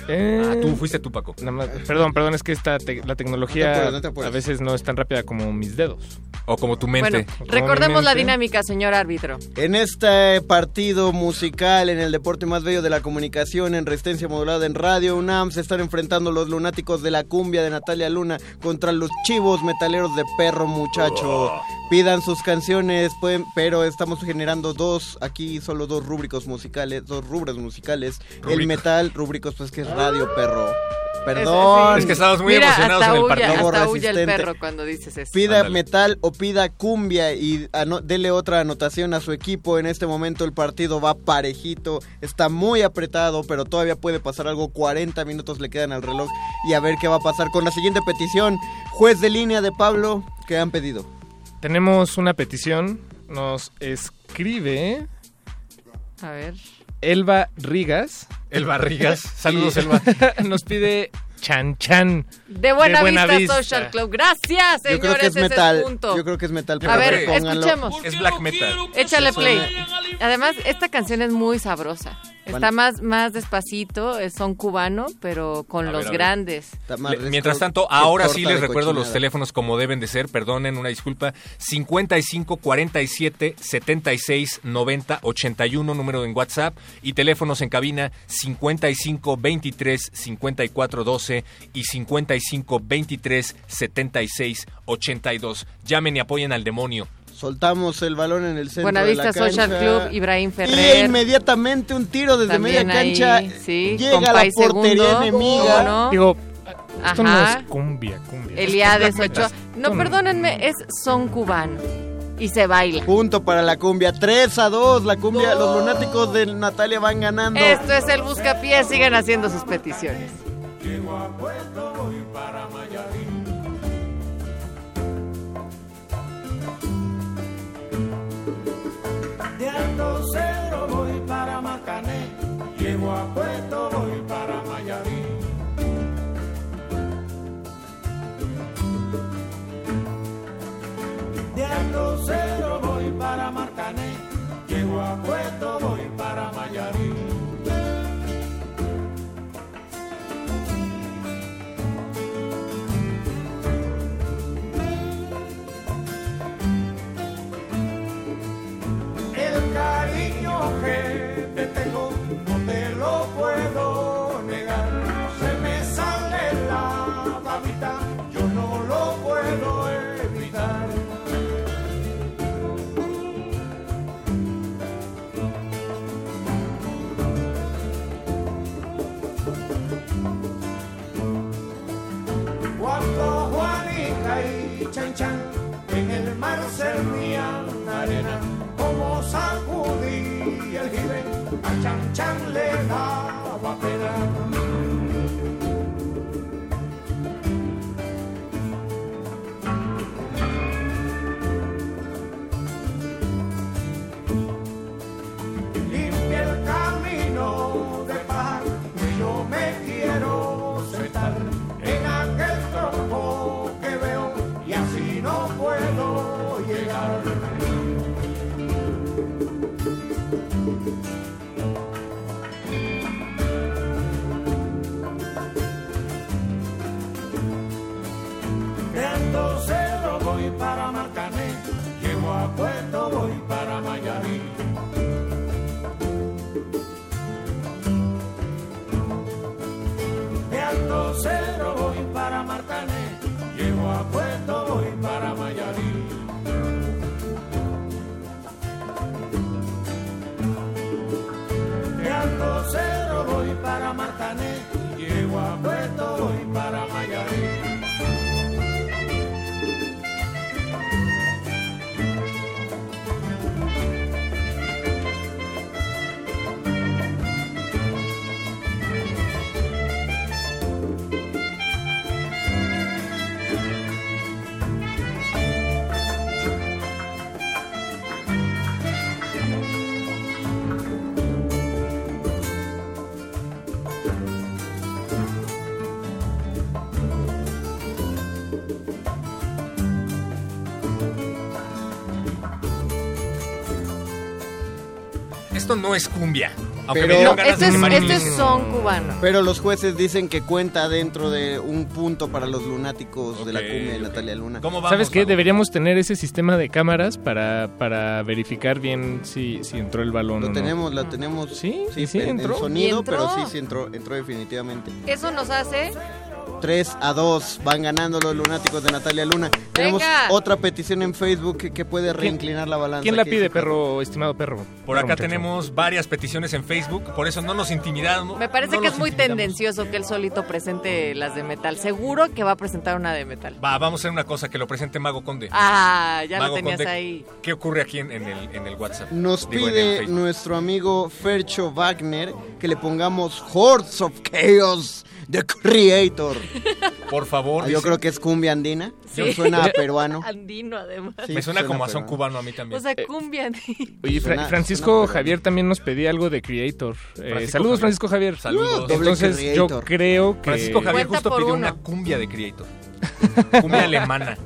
Eh, Ah, tú fuiste tú, Paco. nada más- perdón, perdón, es que esta te- la tecnología No te apures, no te apures. a veces no es tan rápida como mis dedos. O como tu mente. Bueno, recordemos la dinámica, señor árbitro. En este partido musical, en el deporte más bello de la comunicación, en resistencia modulada en Radio UNAM, se están enfrentando los lunáticos de la cumbia de Natalia Luna contra los chivos metaleros de Perro Muchacho. Pidan sus canciones, pueden, pero estamos generando dos, aquí solo dos rúbricos musicales, dos rubros musicales. El Rúbrico. metal, rúbricos, pues que es radio, perro. Perdón. Es que estábamos muy Mira, emocionados hasta en el huye, partido. Hasta huye el perro cuando dices eso. Pida Ándale. metal o pida cumbia y dele otra anotación a su equipo. En este momento el partido va parejito, está muy apretado, pero todavía puede pasar algo. 40 minutos le quedan al reloj y a ver qué va a pasar con la siguiente petición. Juez de línea de Pablo, que han pedido? Tenemos una petición, nos escribe A ver. Elba Rigas. El Barrigas. Saludos, Elba. nos pide Chan Chan. De Buena, De Buena Vista, Vista. Social Club. Gracias, Yo creo señores. que es metal. Yo creo que es metal. A ver, pónganlo. escuchemos. Es black metal. Échale play. Además, esta canción es muy sabrosa. Está más, más despacito, es son cubano, pero con A los ver, grandes. Le- Mientras tanto, ahora sí les recuerdo los cochinada. teléfonos como deben de ser, perdonen, una disculpa. 55 47 76 90 81, número en WhatsApp, y teléfonos en cabina 55 23 54 12 y 55 23 76 82. Llamen y apoyen al demonio. Soltamos el balón en el centro Buenavista de la cancha. Social Club, Ibrahim Y Ferrer. inmediatamente un tiro desde También media ahí, cancha. sí, llega a la portería segundo, enemiga. ¿cómo no? Digo, esto no es cumbia, cumbia. Eliades Ochoa. No, perdónenme, es son cubano. Y se baila. Punto para la cumbia. 3 a 2. La cumbia, los lunáticos de Natalia van ganando. Esto es el Buscapiés, sigan haciendo sus peticiones. De Alto Cero voy para Marcané, llego a Puerto, voy para Mayarí. De Cero voy para Marcané, llego a Puerto, voy para Mayarí. Servían arena, como sacudí el jibe, a Chan Chan le daba pena. No es cumbia. Aunque Pero- me dieron No, ganas Esto de es, quemar son cubano. Pero los jueces dicen que cuenta dentro de un punto para los lunáticos de la cumbia de. Natalia Luna. ¿Cómo vamos? ¿Sabes qué? Deberíamos tener ese sistema de cámaras para, para verificar bien si, si entró el balón o Lo no. tenemos, la tenemos. Sí, sí, sí, en, en entró. sonido, ¿Y entró? pero sí, sí entró, entró definitivamente. Eso nos hace 3 a 2 van ganando los lunáticos de Natalia Luna. Tenemos otra petición en Facebook que, que puede reinclinar la balanza. ¿Quién la ¿Qué pide, dice? perro, estimado perro? Por Perro acá muchacho. tenemos varias peticiones en Facebook, por eso no nos intimidamos. Me parece no que nos es muy intimidamos. tendencioso que él solito presente las de metal. Seguro que va a presentar una de metal. Va, vamos a hacer una cosa, que lo presente Mago Conde. Ah, ya Mago lo tenías Conde, ahí. ¿Qué ocurre aquí en, en el, en el WhatsApp? Nos Digo, en el pide Facebook. nuestro amigo Fercho Wagner que le pongamos Hordes of Chaos, The Creator. Por favor. Yo dice- creo que es cumbia andina. Sí. Suena a peruano. Andino, además. Sí, me suena como a son cubano a mí también. O sea, cumbia andino. Oye, Fra- Suena- Francisco suena, Javier también nos pedía algo de Creator. Eh, Francisco saludos, Javier. Francisco Javier. Saludos. Doble Entonces, yo creo que... Francisco Javier Cuenta justo pidió uno. una cumbia de Creator. cumbia alemana.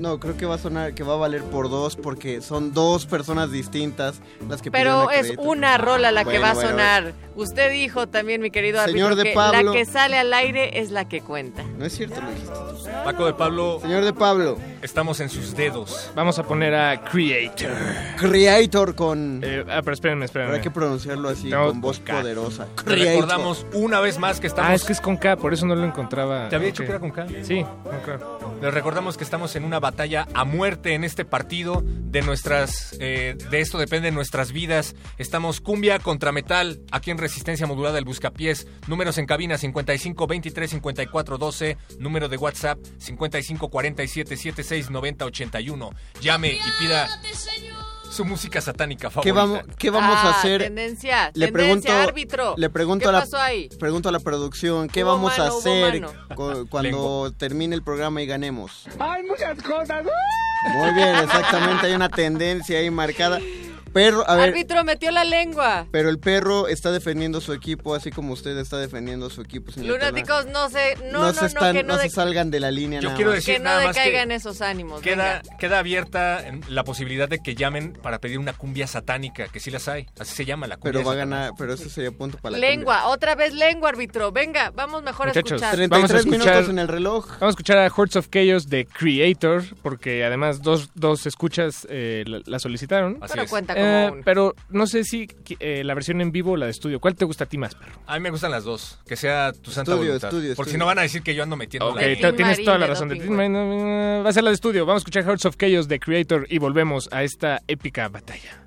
No, creo que va a sonar, que va a valer por dos porque son dos personas distintas las que Pero es una rola la que Bueno, va a bueno, sonar. Usted dijo también, mi querido Señor árbitro, de que Pablo. la que sale al aire es la que cuenta. No es cierto, lo dijiste. Paco de Pablo, Señor de Pablo, estamos en sus dedos. Vamos a poner a Creator. Creator con... Eh, ah, pero espérenme, espérenme. Habrá que pronunciarlo así, No, con voz K. poderosa. Creator. recordamos una vez más que estamos. Ah, es que es con K, por eso no lo encontraba. ¿Te había dicho que era con K? Sí, con K. Les recordamos que estamos en una batalla a muerte en este partido. De nuestras, eh, de esto dependen nuestras vidas. Estamos cumbia contra metal aquí en Resistencia Modulada del Buscapiés. Números en cabina 55 23 54 12. Número de WhatsApp 55 47 76 90 81. Llame y pida su música satánica favorita. ¿Qué vamos, qué vamos Ah, a hacer? Tendencia, Le tendencia, pregunto, árbitro. le pregunto ¿Qué a la, pasó ahí? pregunto a la producción, ¿qué Hubo vamos a mano, hacer cu- cuando termine el programa y ganemos? Hay muchas cosas. Muy bien, exactamente, hay una tendencia ahí marcada. Perro, a ver, Árbitro metió la lengua. pero el perro está defendiendo su equipo, así como usted está defendiendo su equipo. Lunáticos, no se, no, no, se no, que no, se de- salgan de la línea. Yo nada quiero decir que no nada más que decaigan esos ánimos. Queda, venga. queda abierta la posibilidad de que llamen para pedir una cumbia satánica, que sí las hay. Así se llama la cumbia. Pero va a ganar, pero eso sería punto para la Lengua, otra vez lengua, árbitro. Venga, vamos mejor Muchachos, a escuchar. cumbia. Vamos a 33 escuchar- minutos en el reloj. Vamos a escuchar a Hordes of Chaos de Creator, porque además dos, dos escuchas eh, la, la solicitaron. Así Pero es. cuenta como Eh, pero no sé si eh, la versión en vivo o la de estudio. ¿Cuál te gusta a ti más, perro? A mí me gustan las dos. Que sea tu santa Estudio, voluntad. estudio, Porque estudio. si no van a decir que yo ando metiendo Ok, la... Tienes toda la razón. Doping no, va a ser la de estudio. Vamos a escuchar Hearts of Chaos de Creator y volvemos a esta épica batalla.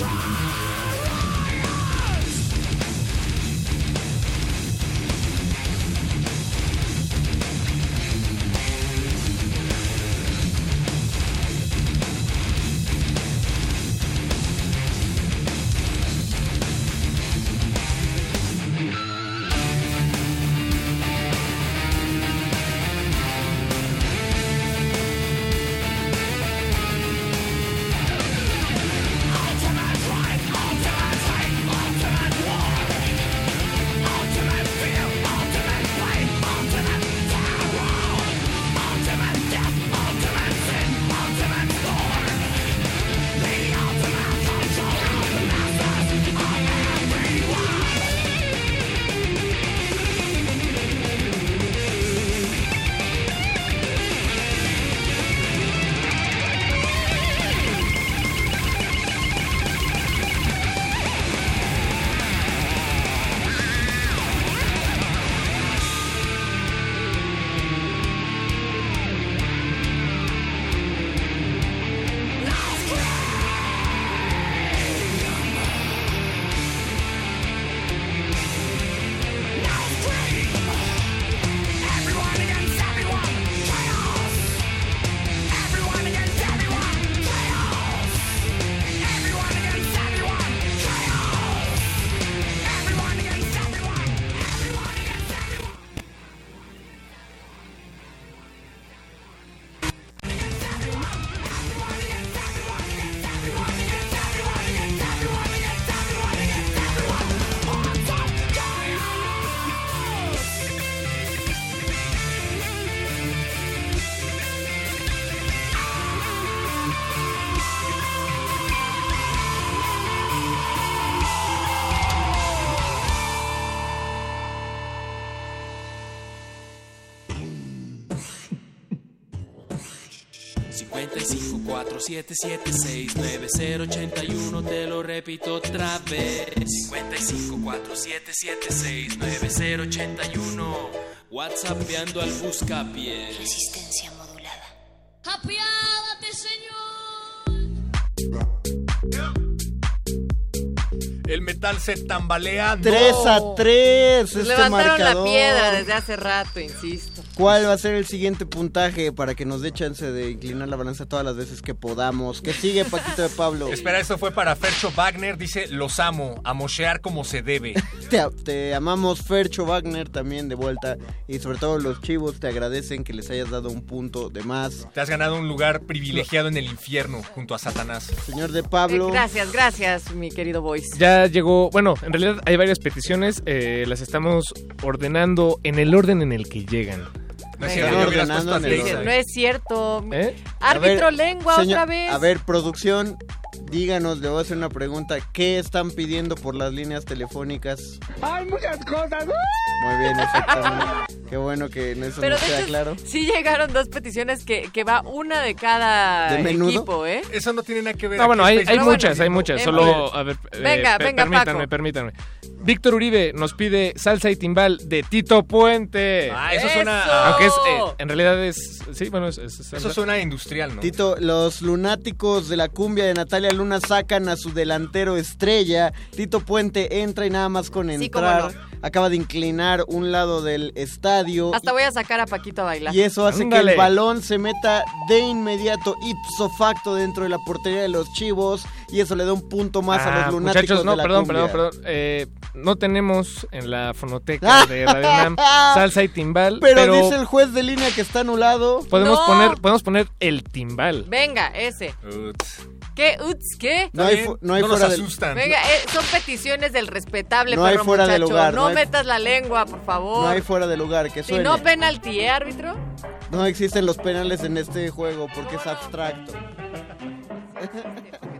Trap. 55 477 69081 te lo repito otra vez 55 477 69081 WhatsAppeando al buscapié Resistencia modulada. ¡Apiádate, señor! El metal se tambalea. no. 3 a 3 Pues este levantaron la marcador. piedra desde hace rato, insisto. ¿Cuál va a ser el siguiente puntaje para que nos dé chance de inclinar la balanza todas las veces que podamos? ¿Qué sigue, Paquito de Pablo? Espera, eso fue para Fercho Wagner. Dice, los amo, a mochear como se debe. Te, te amamos, Fercho Wagner, también de vuelta. Y sobre todo los chivos te agradecen que les hayas dado un punto de más. Te has ganado un lugar privilegiado en el infierno junto a Satanás. Señor de Pablo. Eh, gracias, gracias, mi querido Voice. Ya llegó, bueno, en realidad hay varias peticiones, eh, las estamos ordenando en el orden en el que llegan. No es cierto, ya hubieras ordenando puesto en el atención. orden. No es cierto. ¿Eh? Árbitro ver, lengua señor- otra vez. A ver, producción, díganos, le voy a hacer una pregunta. ¿Qué están pidiendo por las líneas telefónicas? Hay muchas cosas. Muy bien, exactamente. Qué bueno que en eso Pero nos de queda hecho, claro. sí llegaron dos peticiones que, que va una de cada ¿De equipo, ¿eh? Eso no tiene nada que ver. No, bueno, aquí hay, hay muchas, hay muchas. Solo, a ver, eh, Venga, per- venga, permítanme, Paco. permítanme. Víctor Uribe nos pide salsa y timbal de Tito Puente. Ah, eso ¡Eso! suena... Aunque es, eh, en realidad es, sí, bueno, es, es- es- Eso suena industrial, ¿no? Tito, los lunáticos de la cumbia de Natalia Luna sacan a su delantero estrella. Tito Puente entra y nada más con Sí, cómo entrar. no. Acaba de inclinar un lado del estadio. Hasta voy a sacar a Paquito a bailar. Y eso hace Ándale. que el balón se meta de inmediato, ipso facto, dentro de la portería de los chivos. Y eso le da un punto más a Ah, los lunáticos muchachos, no, de la perdón, cumbia. perdón, perdón. Eh, no tenemos en la fonoteca de Radio UNAM salsa y timbal, Pero, pero, dice el juez de línea que está anulado. podemos No. poner podemos poner el timbal. Venga, ese. Uts. ¿Qué? Uts, ¿qué? No hay, no hay nos fuera del... asustan. Venga, eh, son peticiones del respetable No hay fuera de muchacho. lugar, no no hay- metas la lengua, por favor. No hay fuera de lugar, que suene. no penalti, ¿eh, árbitro? No existen los penales en este juego porque es abstracto.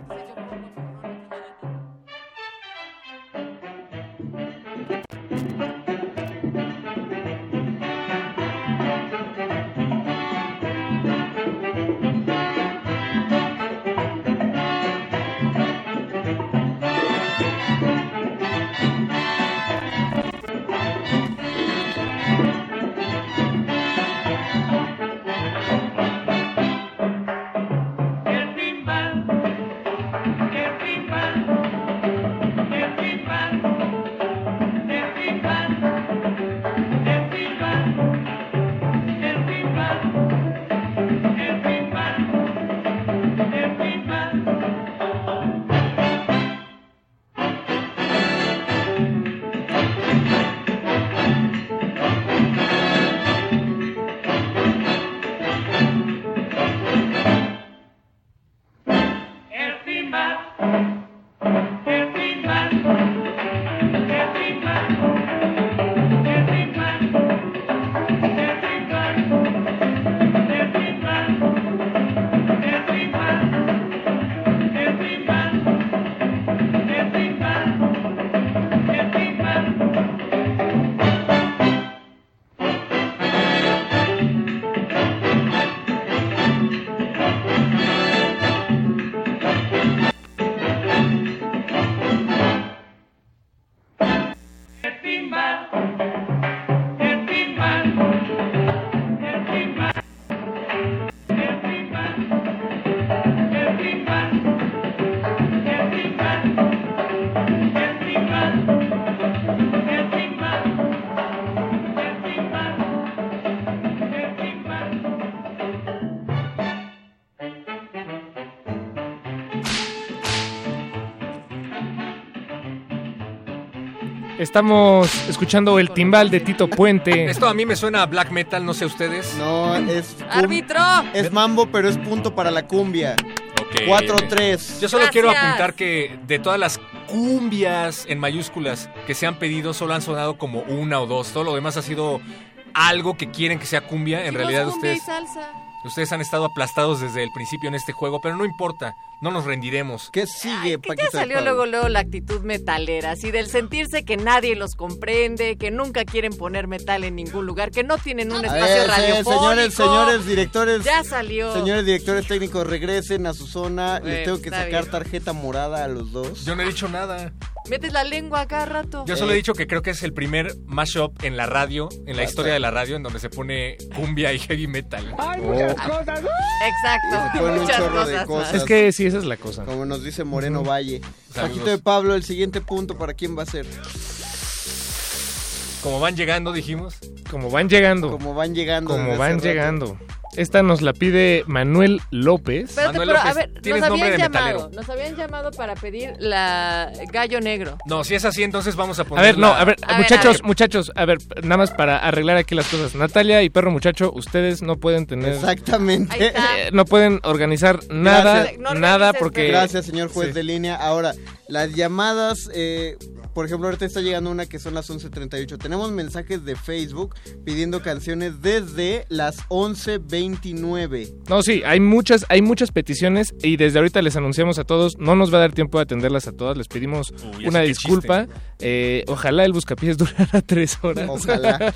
Estamos escuchando el timbal de Tito Puente. Esto a mí me suena a black metal, no sé ustedes. No, es... ¡Árbitro! Es mambo, pero es punto para la cumbia. Ok. 4-3. Yo solo quiero apuntar que de todas las cumbias en mayúsculas que se han pedido, solo han sonado como una o dos. Todo lo demás ha sido algo que quieren que sea cumbia. En realidad cumbia y ustedes, salsa. ustedes han estado aplastados desde el principio en este juego, pero no importa, no nos rendiremos. ¿Qué sigue, Que ya salió luego, luego la actitud metalera, así del sentirse que nadie los comprende, que nunca quieren poner metal en ningún lugar, que no tienen un espacio ver, radiofónico. señores, señores directores. Ya salió. Señores directores técnicos, regresen a su zona. Les Bueno, tengo que sacar bien. tarjeta morada a los dos. Yo no he dicho nada. Metes la lengua cada rato. Yo solo he dicho que creo que es el primer mashup en la radio, en la historia de la radio, en donde se pone cumbia y heavy metal. Hay Oh. muchas cosas. Exacto. Muchas cosas. cosas. Es que sí, esa es la cosa. Como nos dice Moreno Valle. Saludos. Paquito de Pablo, el siguiente punto, ¿para quién va a ser? Como van llegando, dijimos. Como van llegando. Como van llegando. Como van llegando. Esta nos la pide Manuel López. Espérate, Manuel pero a ver, nos tienes nombre habían de llamado, metalero. nos habían llamado para pedir la gallo negro. No, si es así, entonces vamos a A poner. ver, no, a ver, A ver, muchachos, a ver. muchachos, a ver, nada más para arreglar aquí las cosas. Natalia y perro muchacho, ustedes no pueden tener, Exactamente. Eh, no pueden organizar nada. No nada porque Gracias, señor juez Sí. de línea. Ahora, las llamadas, eh, por ejemplo, ahorita está llegando una que son las 11.38. Tenemos mensajes de Facebook pidiendo canciones desde las 11.29. No, sí, hay muchas, hay muchas peticiones y desde ahorita les anunciamos a todos, no nos va a dar tiempo de atenderlas a todas, les pedimos Uy, una disculpa. Eh, ojalá el buscapiés durara tres horas. Ojalá.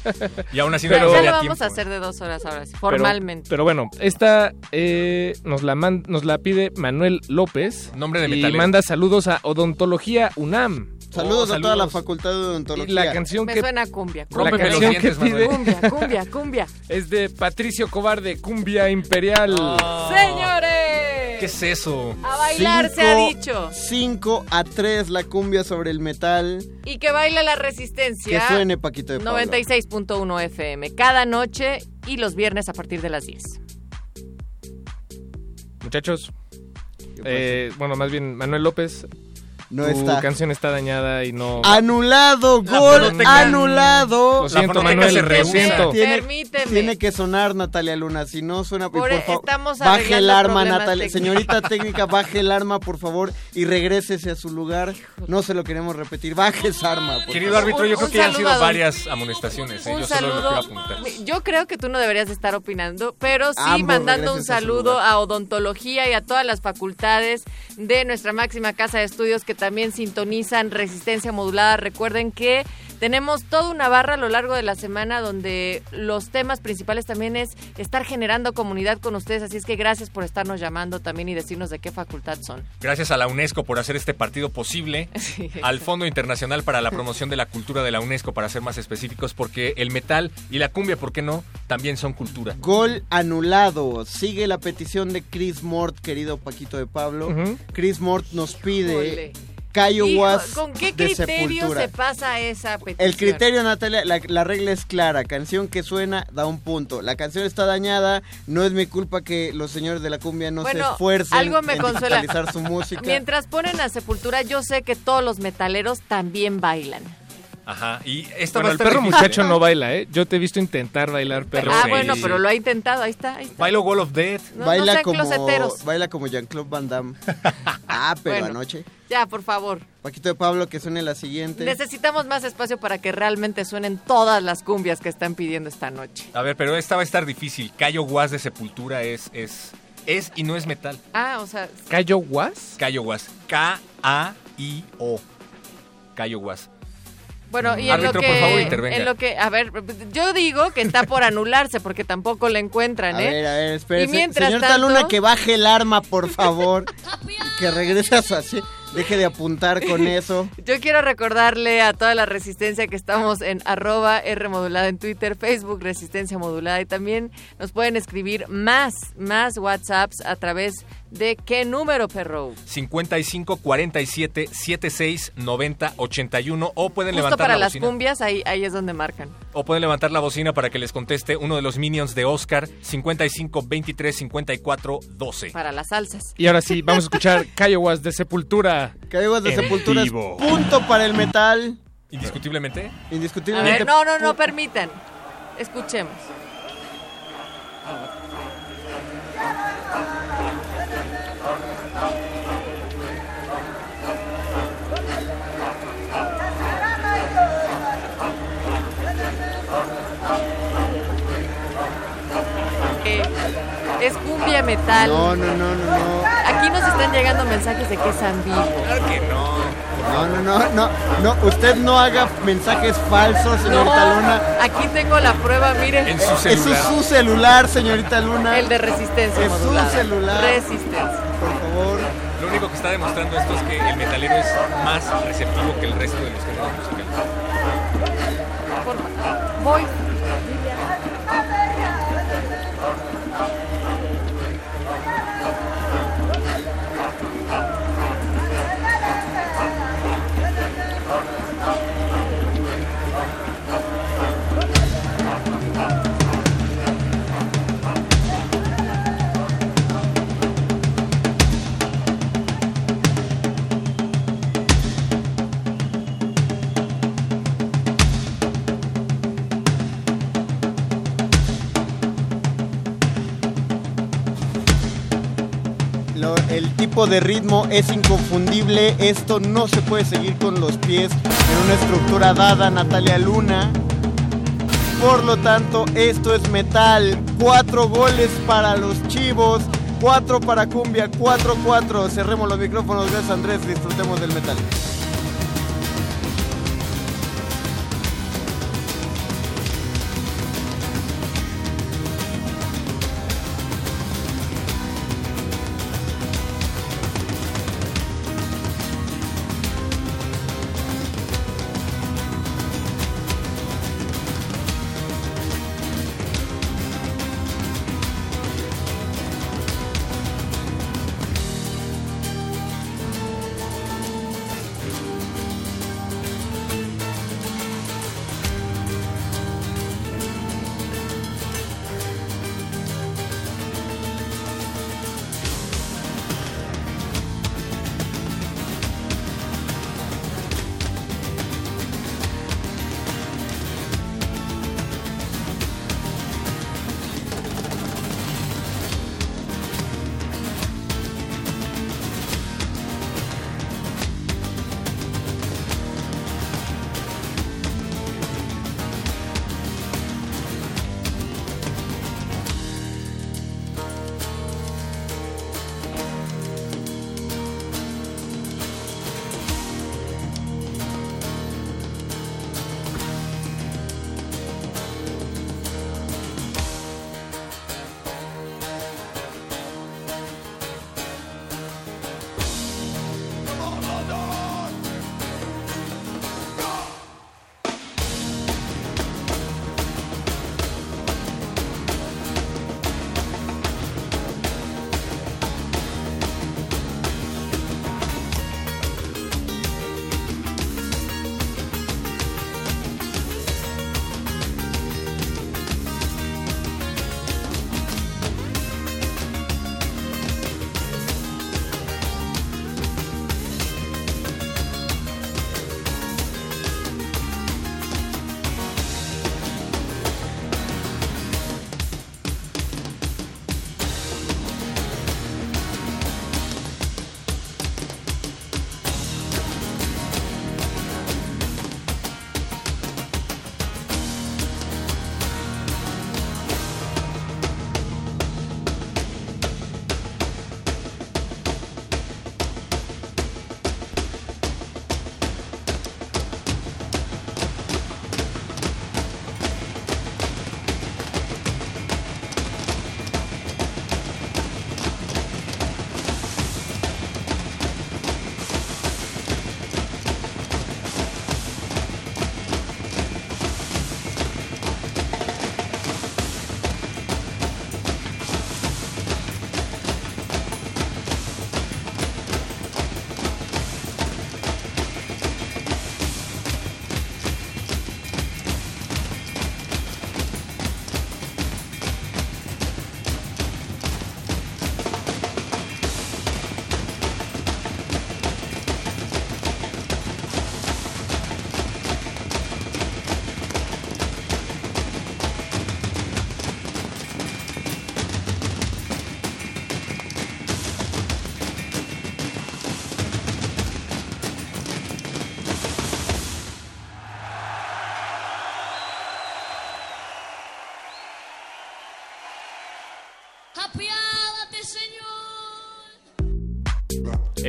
Y aún así no daría lo vamos tiempo. a hacer de dos horas ahora sí, Pero- formalmente. Pero, bueno, esta eh, nos, la man- nos la pide Manuel López. Nombre de y metalero. manda saludos a Odontología UNAM. Saludos, Oh, a toda la facultad de Y odontología. la canción Me que suena a cumbia. la Rómpeme los canción que pide Cumbia, cumbia, cumbia. es de Patricio Cobarde, Cumbia Imperial. Oh, ¡Señores! ¿Qué es eso? A bailar se ha dicho. 5 a 3 la cumbia sobre el metal. Y que baile la Que resistencia. suene Paquito de Pablo. 96.1 FM. Cada noche y los viernes a partir de las 10. Muchachos, ¿Qué eh, bueno, más bien Manuel López, No tu está. canción está dañada y no... Anulado, La gol fonoteca- anulado. Lo siento, Manuel, se lo siento. Tiene, Permíteme. tiene que sonar Natalia Luna, si no suena Por- por favor, estamos baje el arma Natalia, técnicos. señorita técnica, baje el arma por favor y regrésese a su lugar. No se lo queremos repetir, baje esa arma. por Querido favor. árbitro, yo Un- creo un que ya han sido a don- varias amonestaciones. ¿eh? Un Yo solo lo saludo. quiero apuntar. Yo creo que tú no deberías de estar opinando, pero sí Ambos mandando un a saludo lugar. a odontología y a todas las facultades de nuestra máxima casa de estudios que también sintonizan resistencia modulada. Recuerden que tenemos toda una barra a lo largo de la semana donde los temas principales también es estar generando comunidad con ustedes, así es que gracias por estarnos llamando también y decirnos de qué facultad son. Gracias a la UNESCO por hacer este partido posible. Sí. Al Fondo Internacional para la Promoción de la Cultura de la UNESCO, para ser más específicos, porque el metal y la cumbia, ¿por qué no? También son cultura. Gol anulado. Sigue la petición de Chris Mort, querido Paquito de Pablo. Ujú. Chris Mort nos pide Híjole. Cayo Hijo, Was ¿Con qué de criterio Sepultura. se pasa esa petición? El criterio, Natalia, la, la regla es clara. Canción que suena da un punto. La canción está dañada. No es mi culpa que los señores de la cumbia no se esfuercen algo me en consuela. su música. Mientras ponen a Sepultura, yo sé que todos los metaleros también bailan. Ajá. Y esto Bueno, el perro difícil, muchacho ¿eh? no baila, ¿eh? Yo te he visto intentar bailar, perro. ah, sí. bueno, pero lo ha intentado, ahí está, ahí está. Bailo Wall of Death. No, baila como baila como Jean-Claude Van Damme. Ah, pero Bueno. anoche. Ya, por favor. Paquito de Pablo que suene la siguiente. Necesitamos más espacio para que realmente suenen todas las cumbias que están pidiendo esta noche. A ver, pero esta va a estar difícil. Cayo Guas de Sepultura es, es, es y no es metal. Ah, o sea, ¿Cayo Was? Cayo Guas. K-A-I-O. Cayo Guas. Bueno, y en Árbitro, lo que por favor, intervenga. en lo que, a ver, yo digo que está por anularse porque tampoco la encuentran, A ¿eh? ver, a ver, espérese. Y mientras Señor tanto- Taluna, que baje el arma, por favor. y que regrese a su así. Deje de apuntar con eso. Yo quiero recordarle a toda la resistencia que estamos en arroba R modulada en Twitter, Facebook Resistencia Modulada y también nos pueden escribir más, más WhatsApps a través de qué número, perro. 55 47 76 90 81 o pueden Justo levantar para la las bocina cumbias, ahí, ahí es donde marcan. o pueden levantar la bocina para que les conteste uno de los minions de Oscar 55 23 54 12. Para las salsas. Y ahora sí, vamos a escuchar Cayo Was de Sepultura. Caigos de En Sepultura es punto para el metal. Indiscutiblemente. A Indiscutiblemente. ver, no, no, no permitan. Escuchemos. Metal. No, no, no, no, no. Aquí nos están llegando mensajes de que es ambiguo. Claro que no. No, no, no, no, no, usted no haga mensajes falsos, señorita No, Luna. Aquí tengo la prueba, mire. En su Eso es su celular, señorita Luna. El de resistencia Es su celular. Resistencia. Por favor. Lo único que está demostrando esto es que el metalero es más receptivo que el resto de los géneros musicales. Por- Voy. El tipo de ritmo es inconfundible. Esto no se puede seguir con los pies en una estructura dada, Natalia Luna. Por lo tanto, esto es metal. Cuatro goles para los chivos. Cuatro para cumbia. Cuatro, cuatro. Cerremos los micrófonos. Gracias, Andrés. Disfrutemos del metal.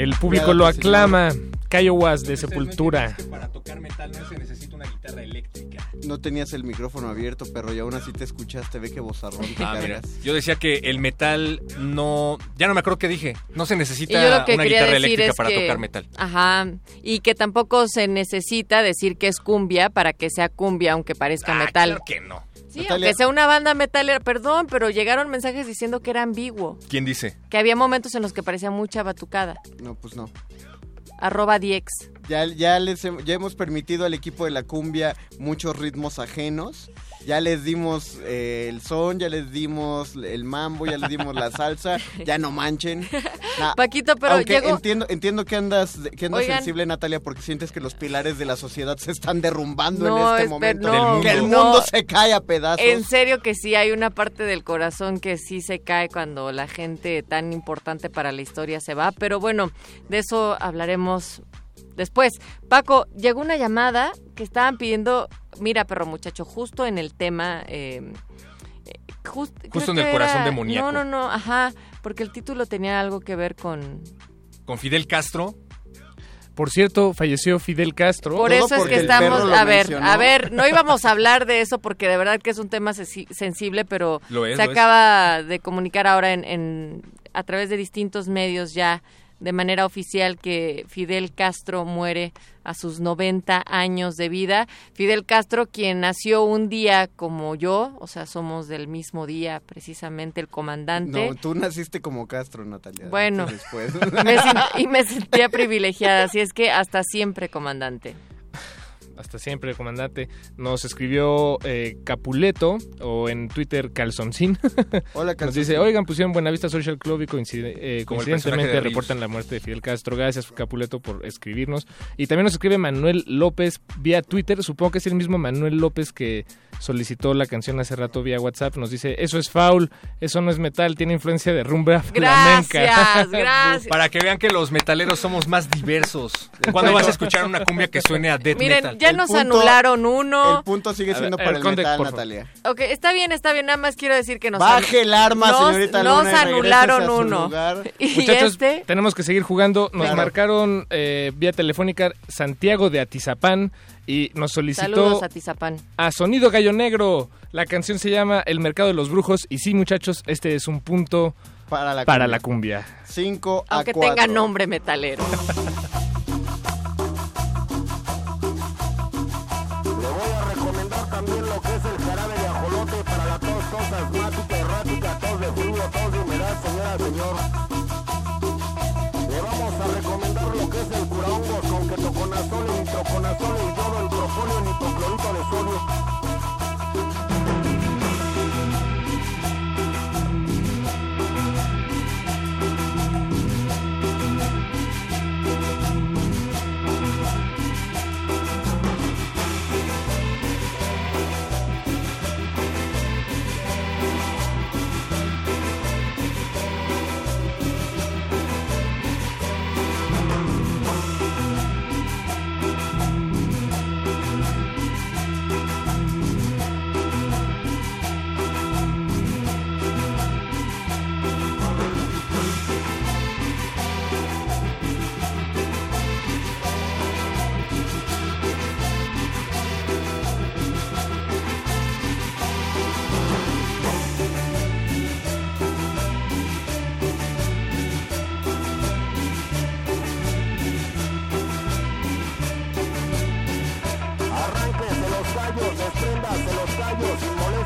El público lo aclama. Cayo Was de Sepultura. Para tocar metal no se necesita una guitarra eléctrica. No tenías el micrófono abierto, pero y aún así te escuchaste, ve que vozarrón te Ah, mira. cargas. Yo decía que el metal no... Ya no me acuerdo qué dije. No se necesita una guitarra decir eléctrica es para que, tocar metal. Ajá, y que tampoco se necesita decir que es cumbia para que sea cumbia, aunque parezca Ah, metal. claro que no. Sí, Natalia- aunque sea una banda metalera, perdón, pero llegaron mensajes diciendo que era ambiguo, ¿Quién dice? que había momentos en los que parecía mucha batucada. No, pues no. Arroba Diex. Ya, ya, les ya hemos permitido al equipo de la cumbia muchos ritmos ajenos. Ya les dimos eh, el son, ya les dimos el mambo, ya les dimos la salsa. Ya no manchen. Nah, Paquito, pero aunque llegó- entiendo, entiendo que andas, que andas Oigan. sensible, Natalia, porque sientes que los pilares de la sociedad se están derrumbando No, en este esper- momento. no, que el no. mundo se cae a pedazos. En serio que sí, hay una parte del corazón que sí se cae cuando la gente tan importante para la historia se va, pero bueno, de eso hablaremos después. Paco, llegó una llamada que estaban pidiendo, mira perro muchacho, justo en el tema... eh, eh, jus- creo Justo en el corazón era- demoníaco. No, no, no, ajá, porque el título tenía algo que ver con... Con Fidel Castro. Por cierto, falleció Fidel Castro. Por eso es que estamos, a ver, a ver, no íbamos a hablar de eso porque de verdad que es un tema sensi- sensible, pero Lo es, se lo es. acaba de comunicar ahora en, en- a través de distintos medios ya de manera oficial que Fidel Castro muere a sus 90 años de vida. Fidel Castro, quien nació un día como yo, o sea, somos del mismo día, precisamente el comandante. No, tú naciste como Castro, Natalia. Bueno, Después. me y me sentía privilegiada, así es que hasta siempre, comandante. Hasta siempre, comandante. Nos escribió eh, Capuleto o en Twitter Calzoncín. Hola, Nos Calzoncín. dice, oigan, pusieron Buenavista Social Club y coincide- eh, coincidentemente reportan la muerte de Fidel Castro. Gracias, Capuleto, por escribirnos. Y también nos escribe Manuel López vía Twitter. Supongo que es el mismo Manuel López que solicitó la canción hace rato vía WhatsApp. Nos dice, eso es foul, eso no es metal, tiene influencia de rumba flamenca. Gracias, gracias. Para que vean que los metaleros somos más diversos. ¿Cuándo vas a escuchar una cumbia que suene a death Miren, metal? Ya nos anularon uno. El punto sigue siendo ver, para el el conde, metal. Natalia. Ok, está bien, está bien. Nada más quiero decir que nos Baje el arma, nos, señorita Nos Luna, regrésese anularon uno. Y Muchachos, este, tenemos que seguir jugando. Nos Claro. marcaron eh, vía telefónica Santiago de Atizapán y nos solicitó saludos a Tizapán. a Sonido Gallo Negro. La canción se llama El Mercado de los Brujos. Y sí, muchachos, este es un punto Para la para cumbia. la cumbia. 5 a Aunque 4. tenga nombre metalero. también lo que es el jarabe de ajolote para la tos, tos asmática, errática, tos de frío, tos de humedad, señora, señor. Le vamos a recomendar lo que es el curahongos con ketoconazol, el nitroconazol, el yodo, el propóleo, el hipoclorito de sodio.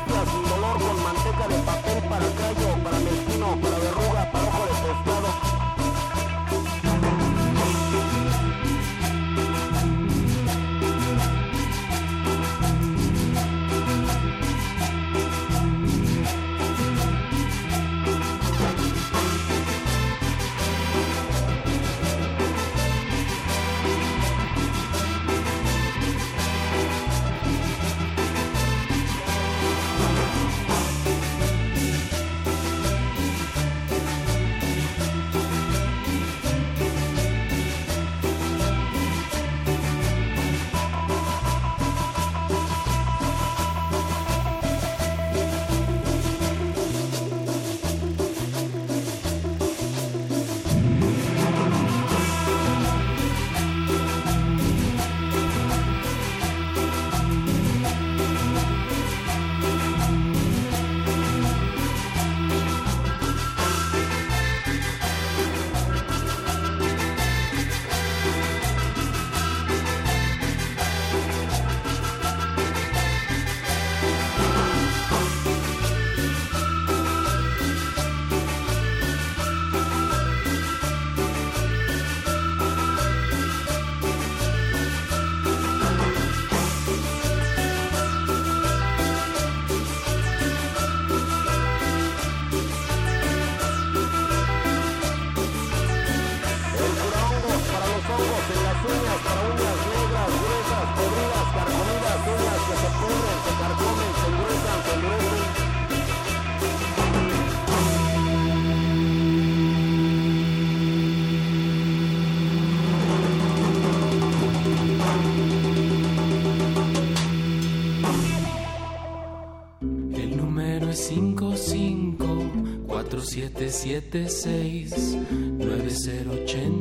Club.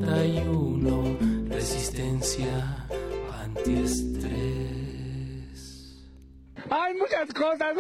776-9081. Resistencia antiestrés. Hay muchas cosas.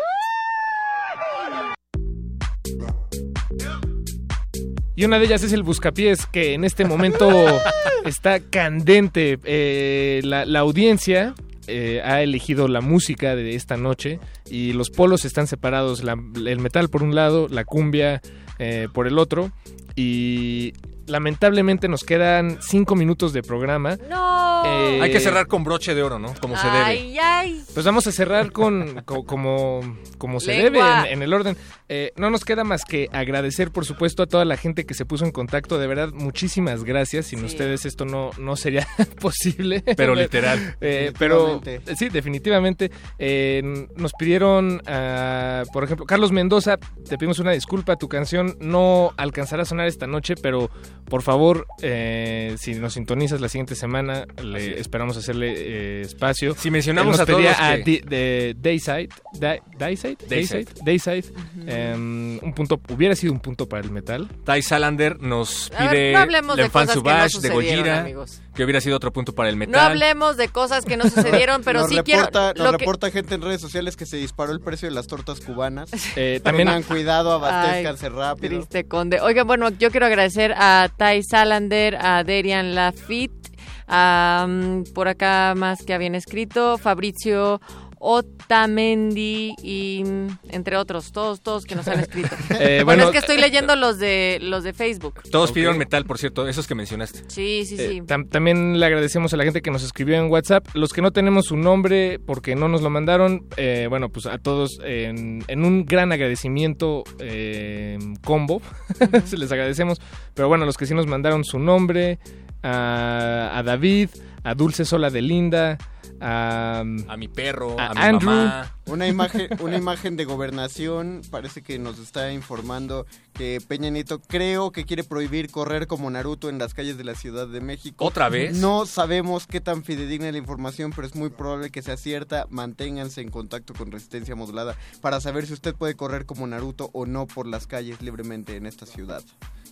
Y una de ellas es el Buscapiés, que en este momento está candente. Eh, la, la audiencia eh, ha elegido la música de esta noche y los polos están separados. la- el metal por un lado, la cumbia eh, por el otro. Y lamentablemente nos quedan cinco minutos de programa. No. Eh, Hay que cerrar con broche de oro, ¿no? Como se debe. Ay, ay. Pues vamos a cerrar con, co- como, como se Lengua. debe en, en el orden. Eh, no nos queda más que agradecer, por supuesto, a toda la gente que se puso en contacto. De verdad, muchísimas gracias. Sin Sí. ustedes esto no, no sería posible. Pero literal. Eh, pero Definitivamente. sí, definitivamente. Eh, nos pidieron, ah, por ejemplo, Carlos Mendoza, te pedimos una disculpa. Tu canción no alcanzará a sonar esta noche, pero por favor, eh, si nos sintonizas la siguiente semana, le esperamos hacerle eh, espacio. Si mencionamos nos a todos a que- Di- de Dayside, Day- Dayside, Dayside. Dayside, Dayside, em, un punto, hubiera sido un punto para el metal. Ty Salander nos A ver, pide no hablemos de L'Enfant cosas que no de Gojira, amigos. Que hubiera sido otro punto para el metal. No hablemos de cosas que no sucedieron, pero nos sí reporta, quiero. Nos lo que- reporta gente en redes sociales que se disparó el precio de las tortas cubanas. Eh, también Tengan cuidado, Ay, abastezcanse rápido. Triste conde. Oiga, bueno, yo quiero agradecer a Tai Salander, a Derian Lafitte, a mm, por acá más que habían escrito, Fabrizio Otamendi y entre otros, todos, todos que nos han escrito. Eh, bueno, bueno, es que estoy leyendo los de los de Facebook. Todos pidieron metal, por cierto, esos que mencionaste. Sí, sí, Eh, sí. tam- también le agradecemos a la gente que nos escribió en WhatsApp. Los que no tenemos su nombre porque no nos lo mandaron, eh, bueno, pues a todos en, en un gran agradecimiento eh, combo. Se les agradecemos. Pero bueno, los que sí nos mandaron su nombre, a, a David, a Dulce Sola de Linda, a, A mi perro, A a, mi Andrew. mamá. Una imagen, una imagen de gobernación parece que nos está informando que Peña Nieto creo que quiere prohibir correr como Naruto en las calles de la Ciudad de México. ¿Otra vez? No sabemos qué tan fidedigna es la información, pero es muy probable que sea cierta. Manténganse en contacto con Resistencia Modulada para saber si usted puede correr como Naruto o no por las calles libremente en esta ciudad.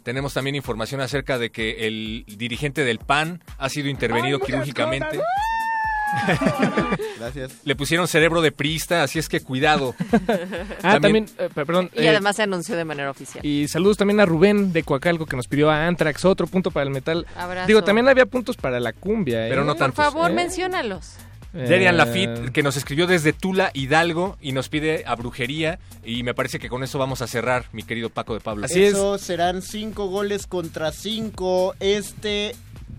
Tenemos también información acerca de que el dirigente del PAN ha sido intervenido quirúrgicamente. Gracias. Le pusieron cerebro de priista, así es que cuidado. Ah, también, eh, perdón. Y eh, además se anunció de manera oficial. Y saludos también a Rubén de Coacalco que nos pidió a Antrax, otro punto para el metal. Abrazo. Digo, también había puntos para la cumbia, ¿eh? Pero no Por tantos. favor, ¿eh? menciónalos. Derian Lafitte, que nos escribió desde Tula, Hidalgo, y nos pide a brujería. Y me parece que con eso vamos a cerrar, mi querido Paco de Pablo. Así es. Eso serán cinco goles contra cinco. Este,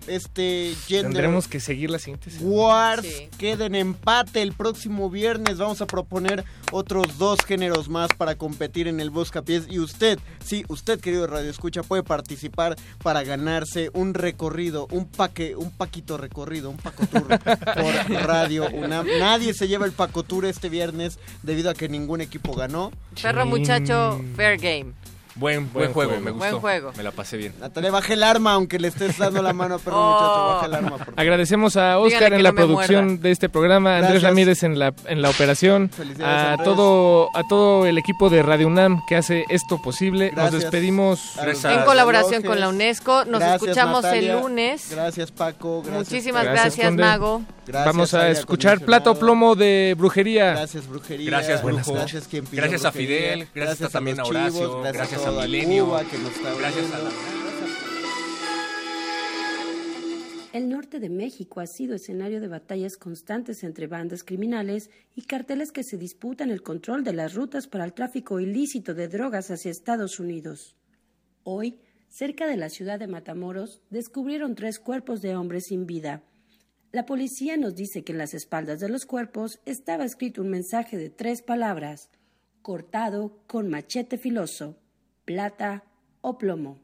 este gender Tendremos que seguir la siguiente semana. Wars Sí. queda en empate el próximo viernes. Vamos a proponer otros dos géneros más para competir en el Buscapiés. Y usted, sí, usted, querido Radio Escucha, puede participar para ganarse un recorrido, un paque, un paquito recorrido, un pacotour por Radio UNAM. Nadie se lleva el pacotour este viernes debido a que ningún equipo ganó. Perro muchacho, fair game. Buen, buen, Buen juego, juego. me gustó. Buen juego. Me la pasé bien. Natalia, baje el arma, aunque le estés dando la mano, perro Oh. muchacho, baje el arma. por favor. Agradecemos a Oscar en la no producción muerda. de este programa, a Andrés Gracias. Ramírez en la, en la operación, a Andrés. todo, a todo el equipo de Radio UNAM que hace esto posible. Nos Gracias. despedimos. Gracias. En colaboración con la UNESCO. Nos Gracias, escuchamos Natalia. el lunes. Gracias, Paco. Gracias, Muchísimas Gracias, gracias. Mago. Gracias, Vamos a escuchar. Plato Plomo de Brujería. Gracias, brujería. Gracias, brujo. Gracias, quien pidió Gracias a. Fidel, gracias también a Horacio, gracias a Milenio, Cuba que nos está gracias a la- El norte de México ha sido escenario de batallas constantes entre bandas criminales y carteles que se disputan el control de las rutas para el tráfico ilícito de drogas hacia Estados Unidos. Hoy, cerca de la ciudad de Matamoros, descubrieron tres cuerpos de hombres sin vida. La policía nos dice que en las espaldas de los cuerpos estaba escrito un mensaje de tres palabras, cortado con machete filoso, plata o plomo,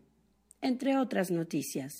entre otras noticias.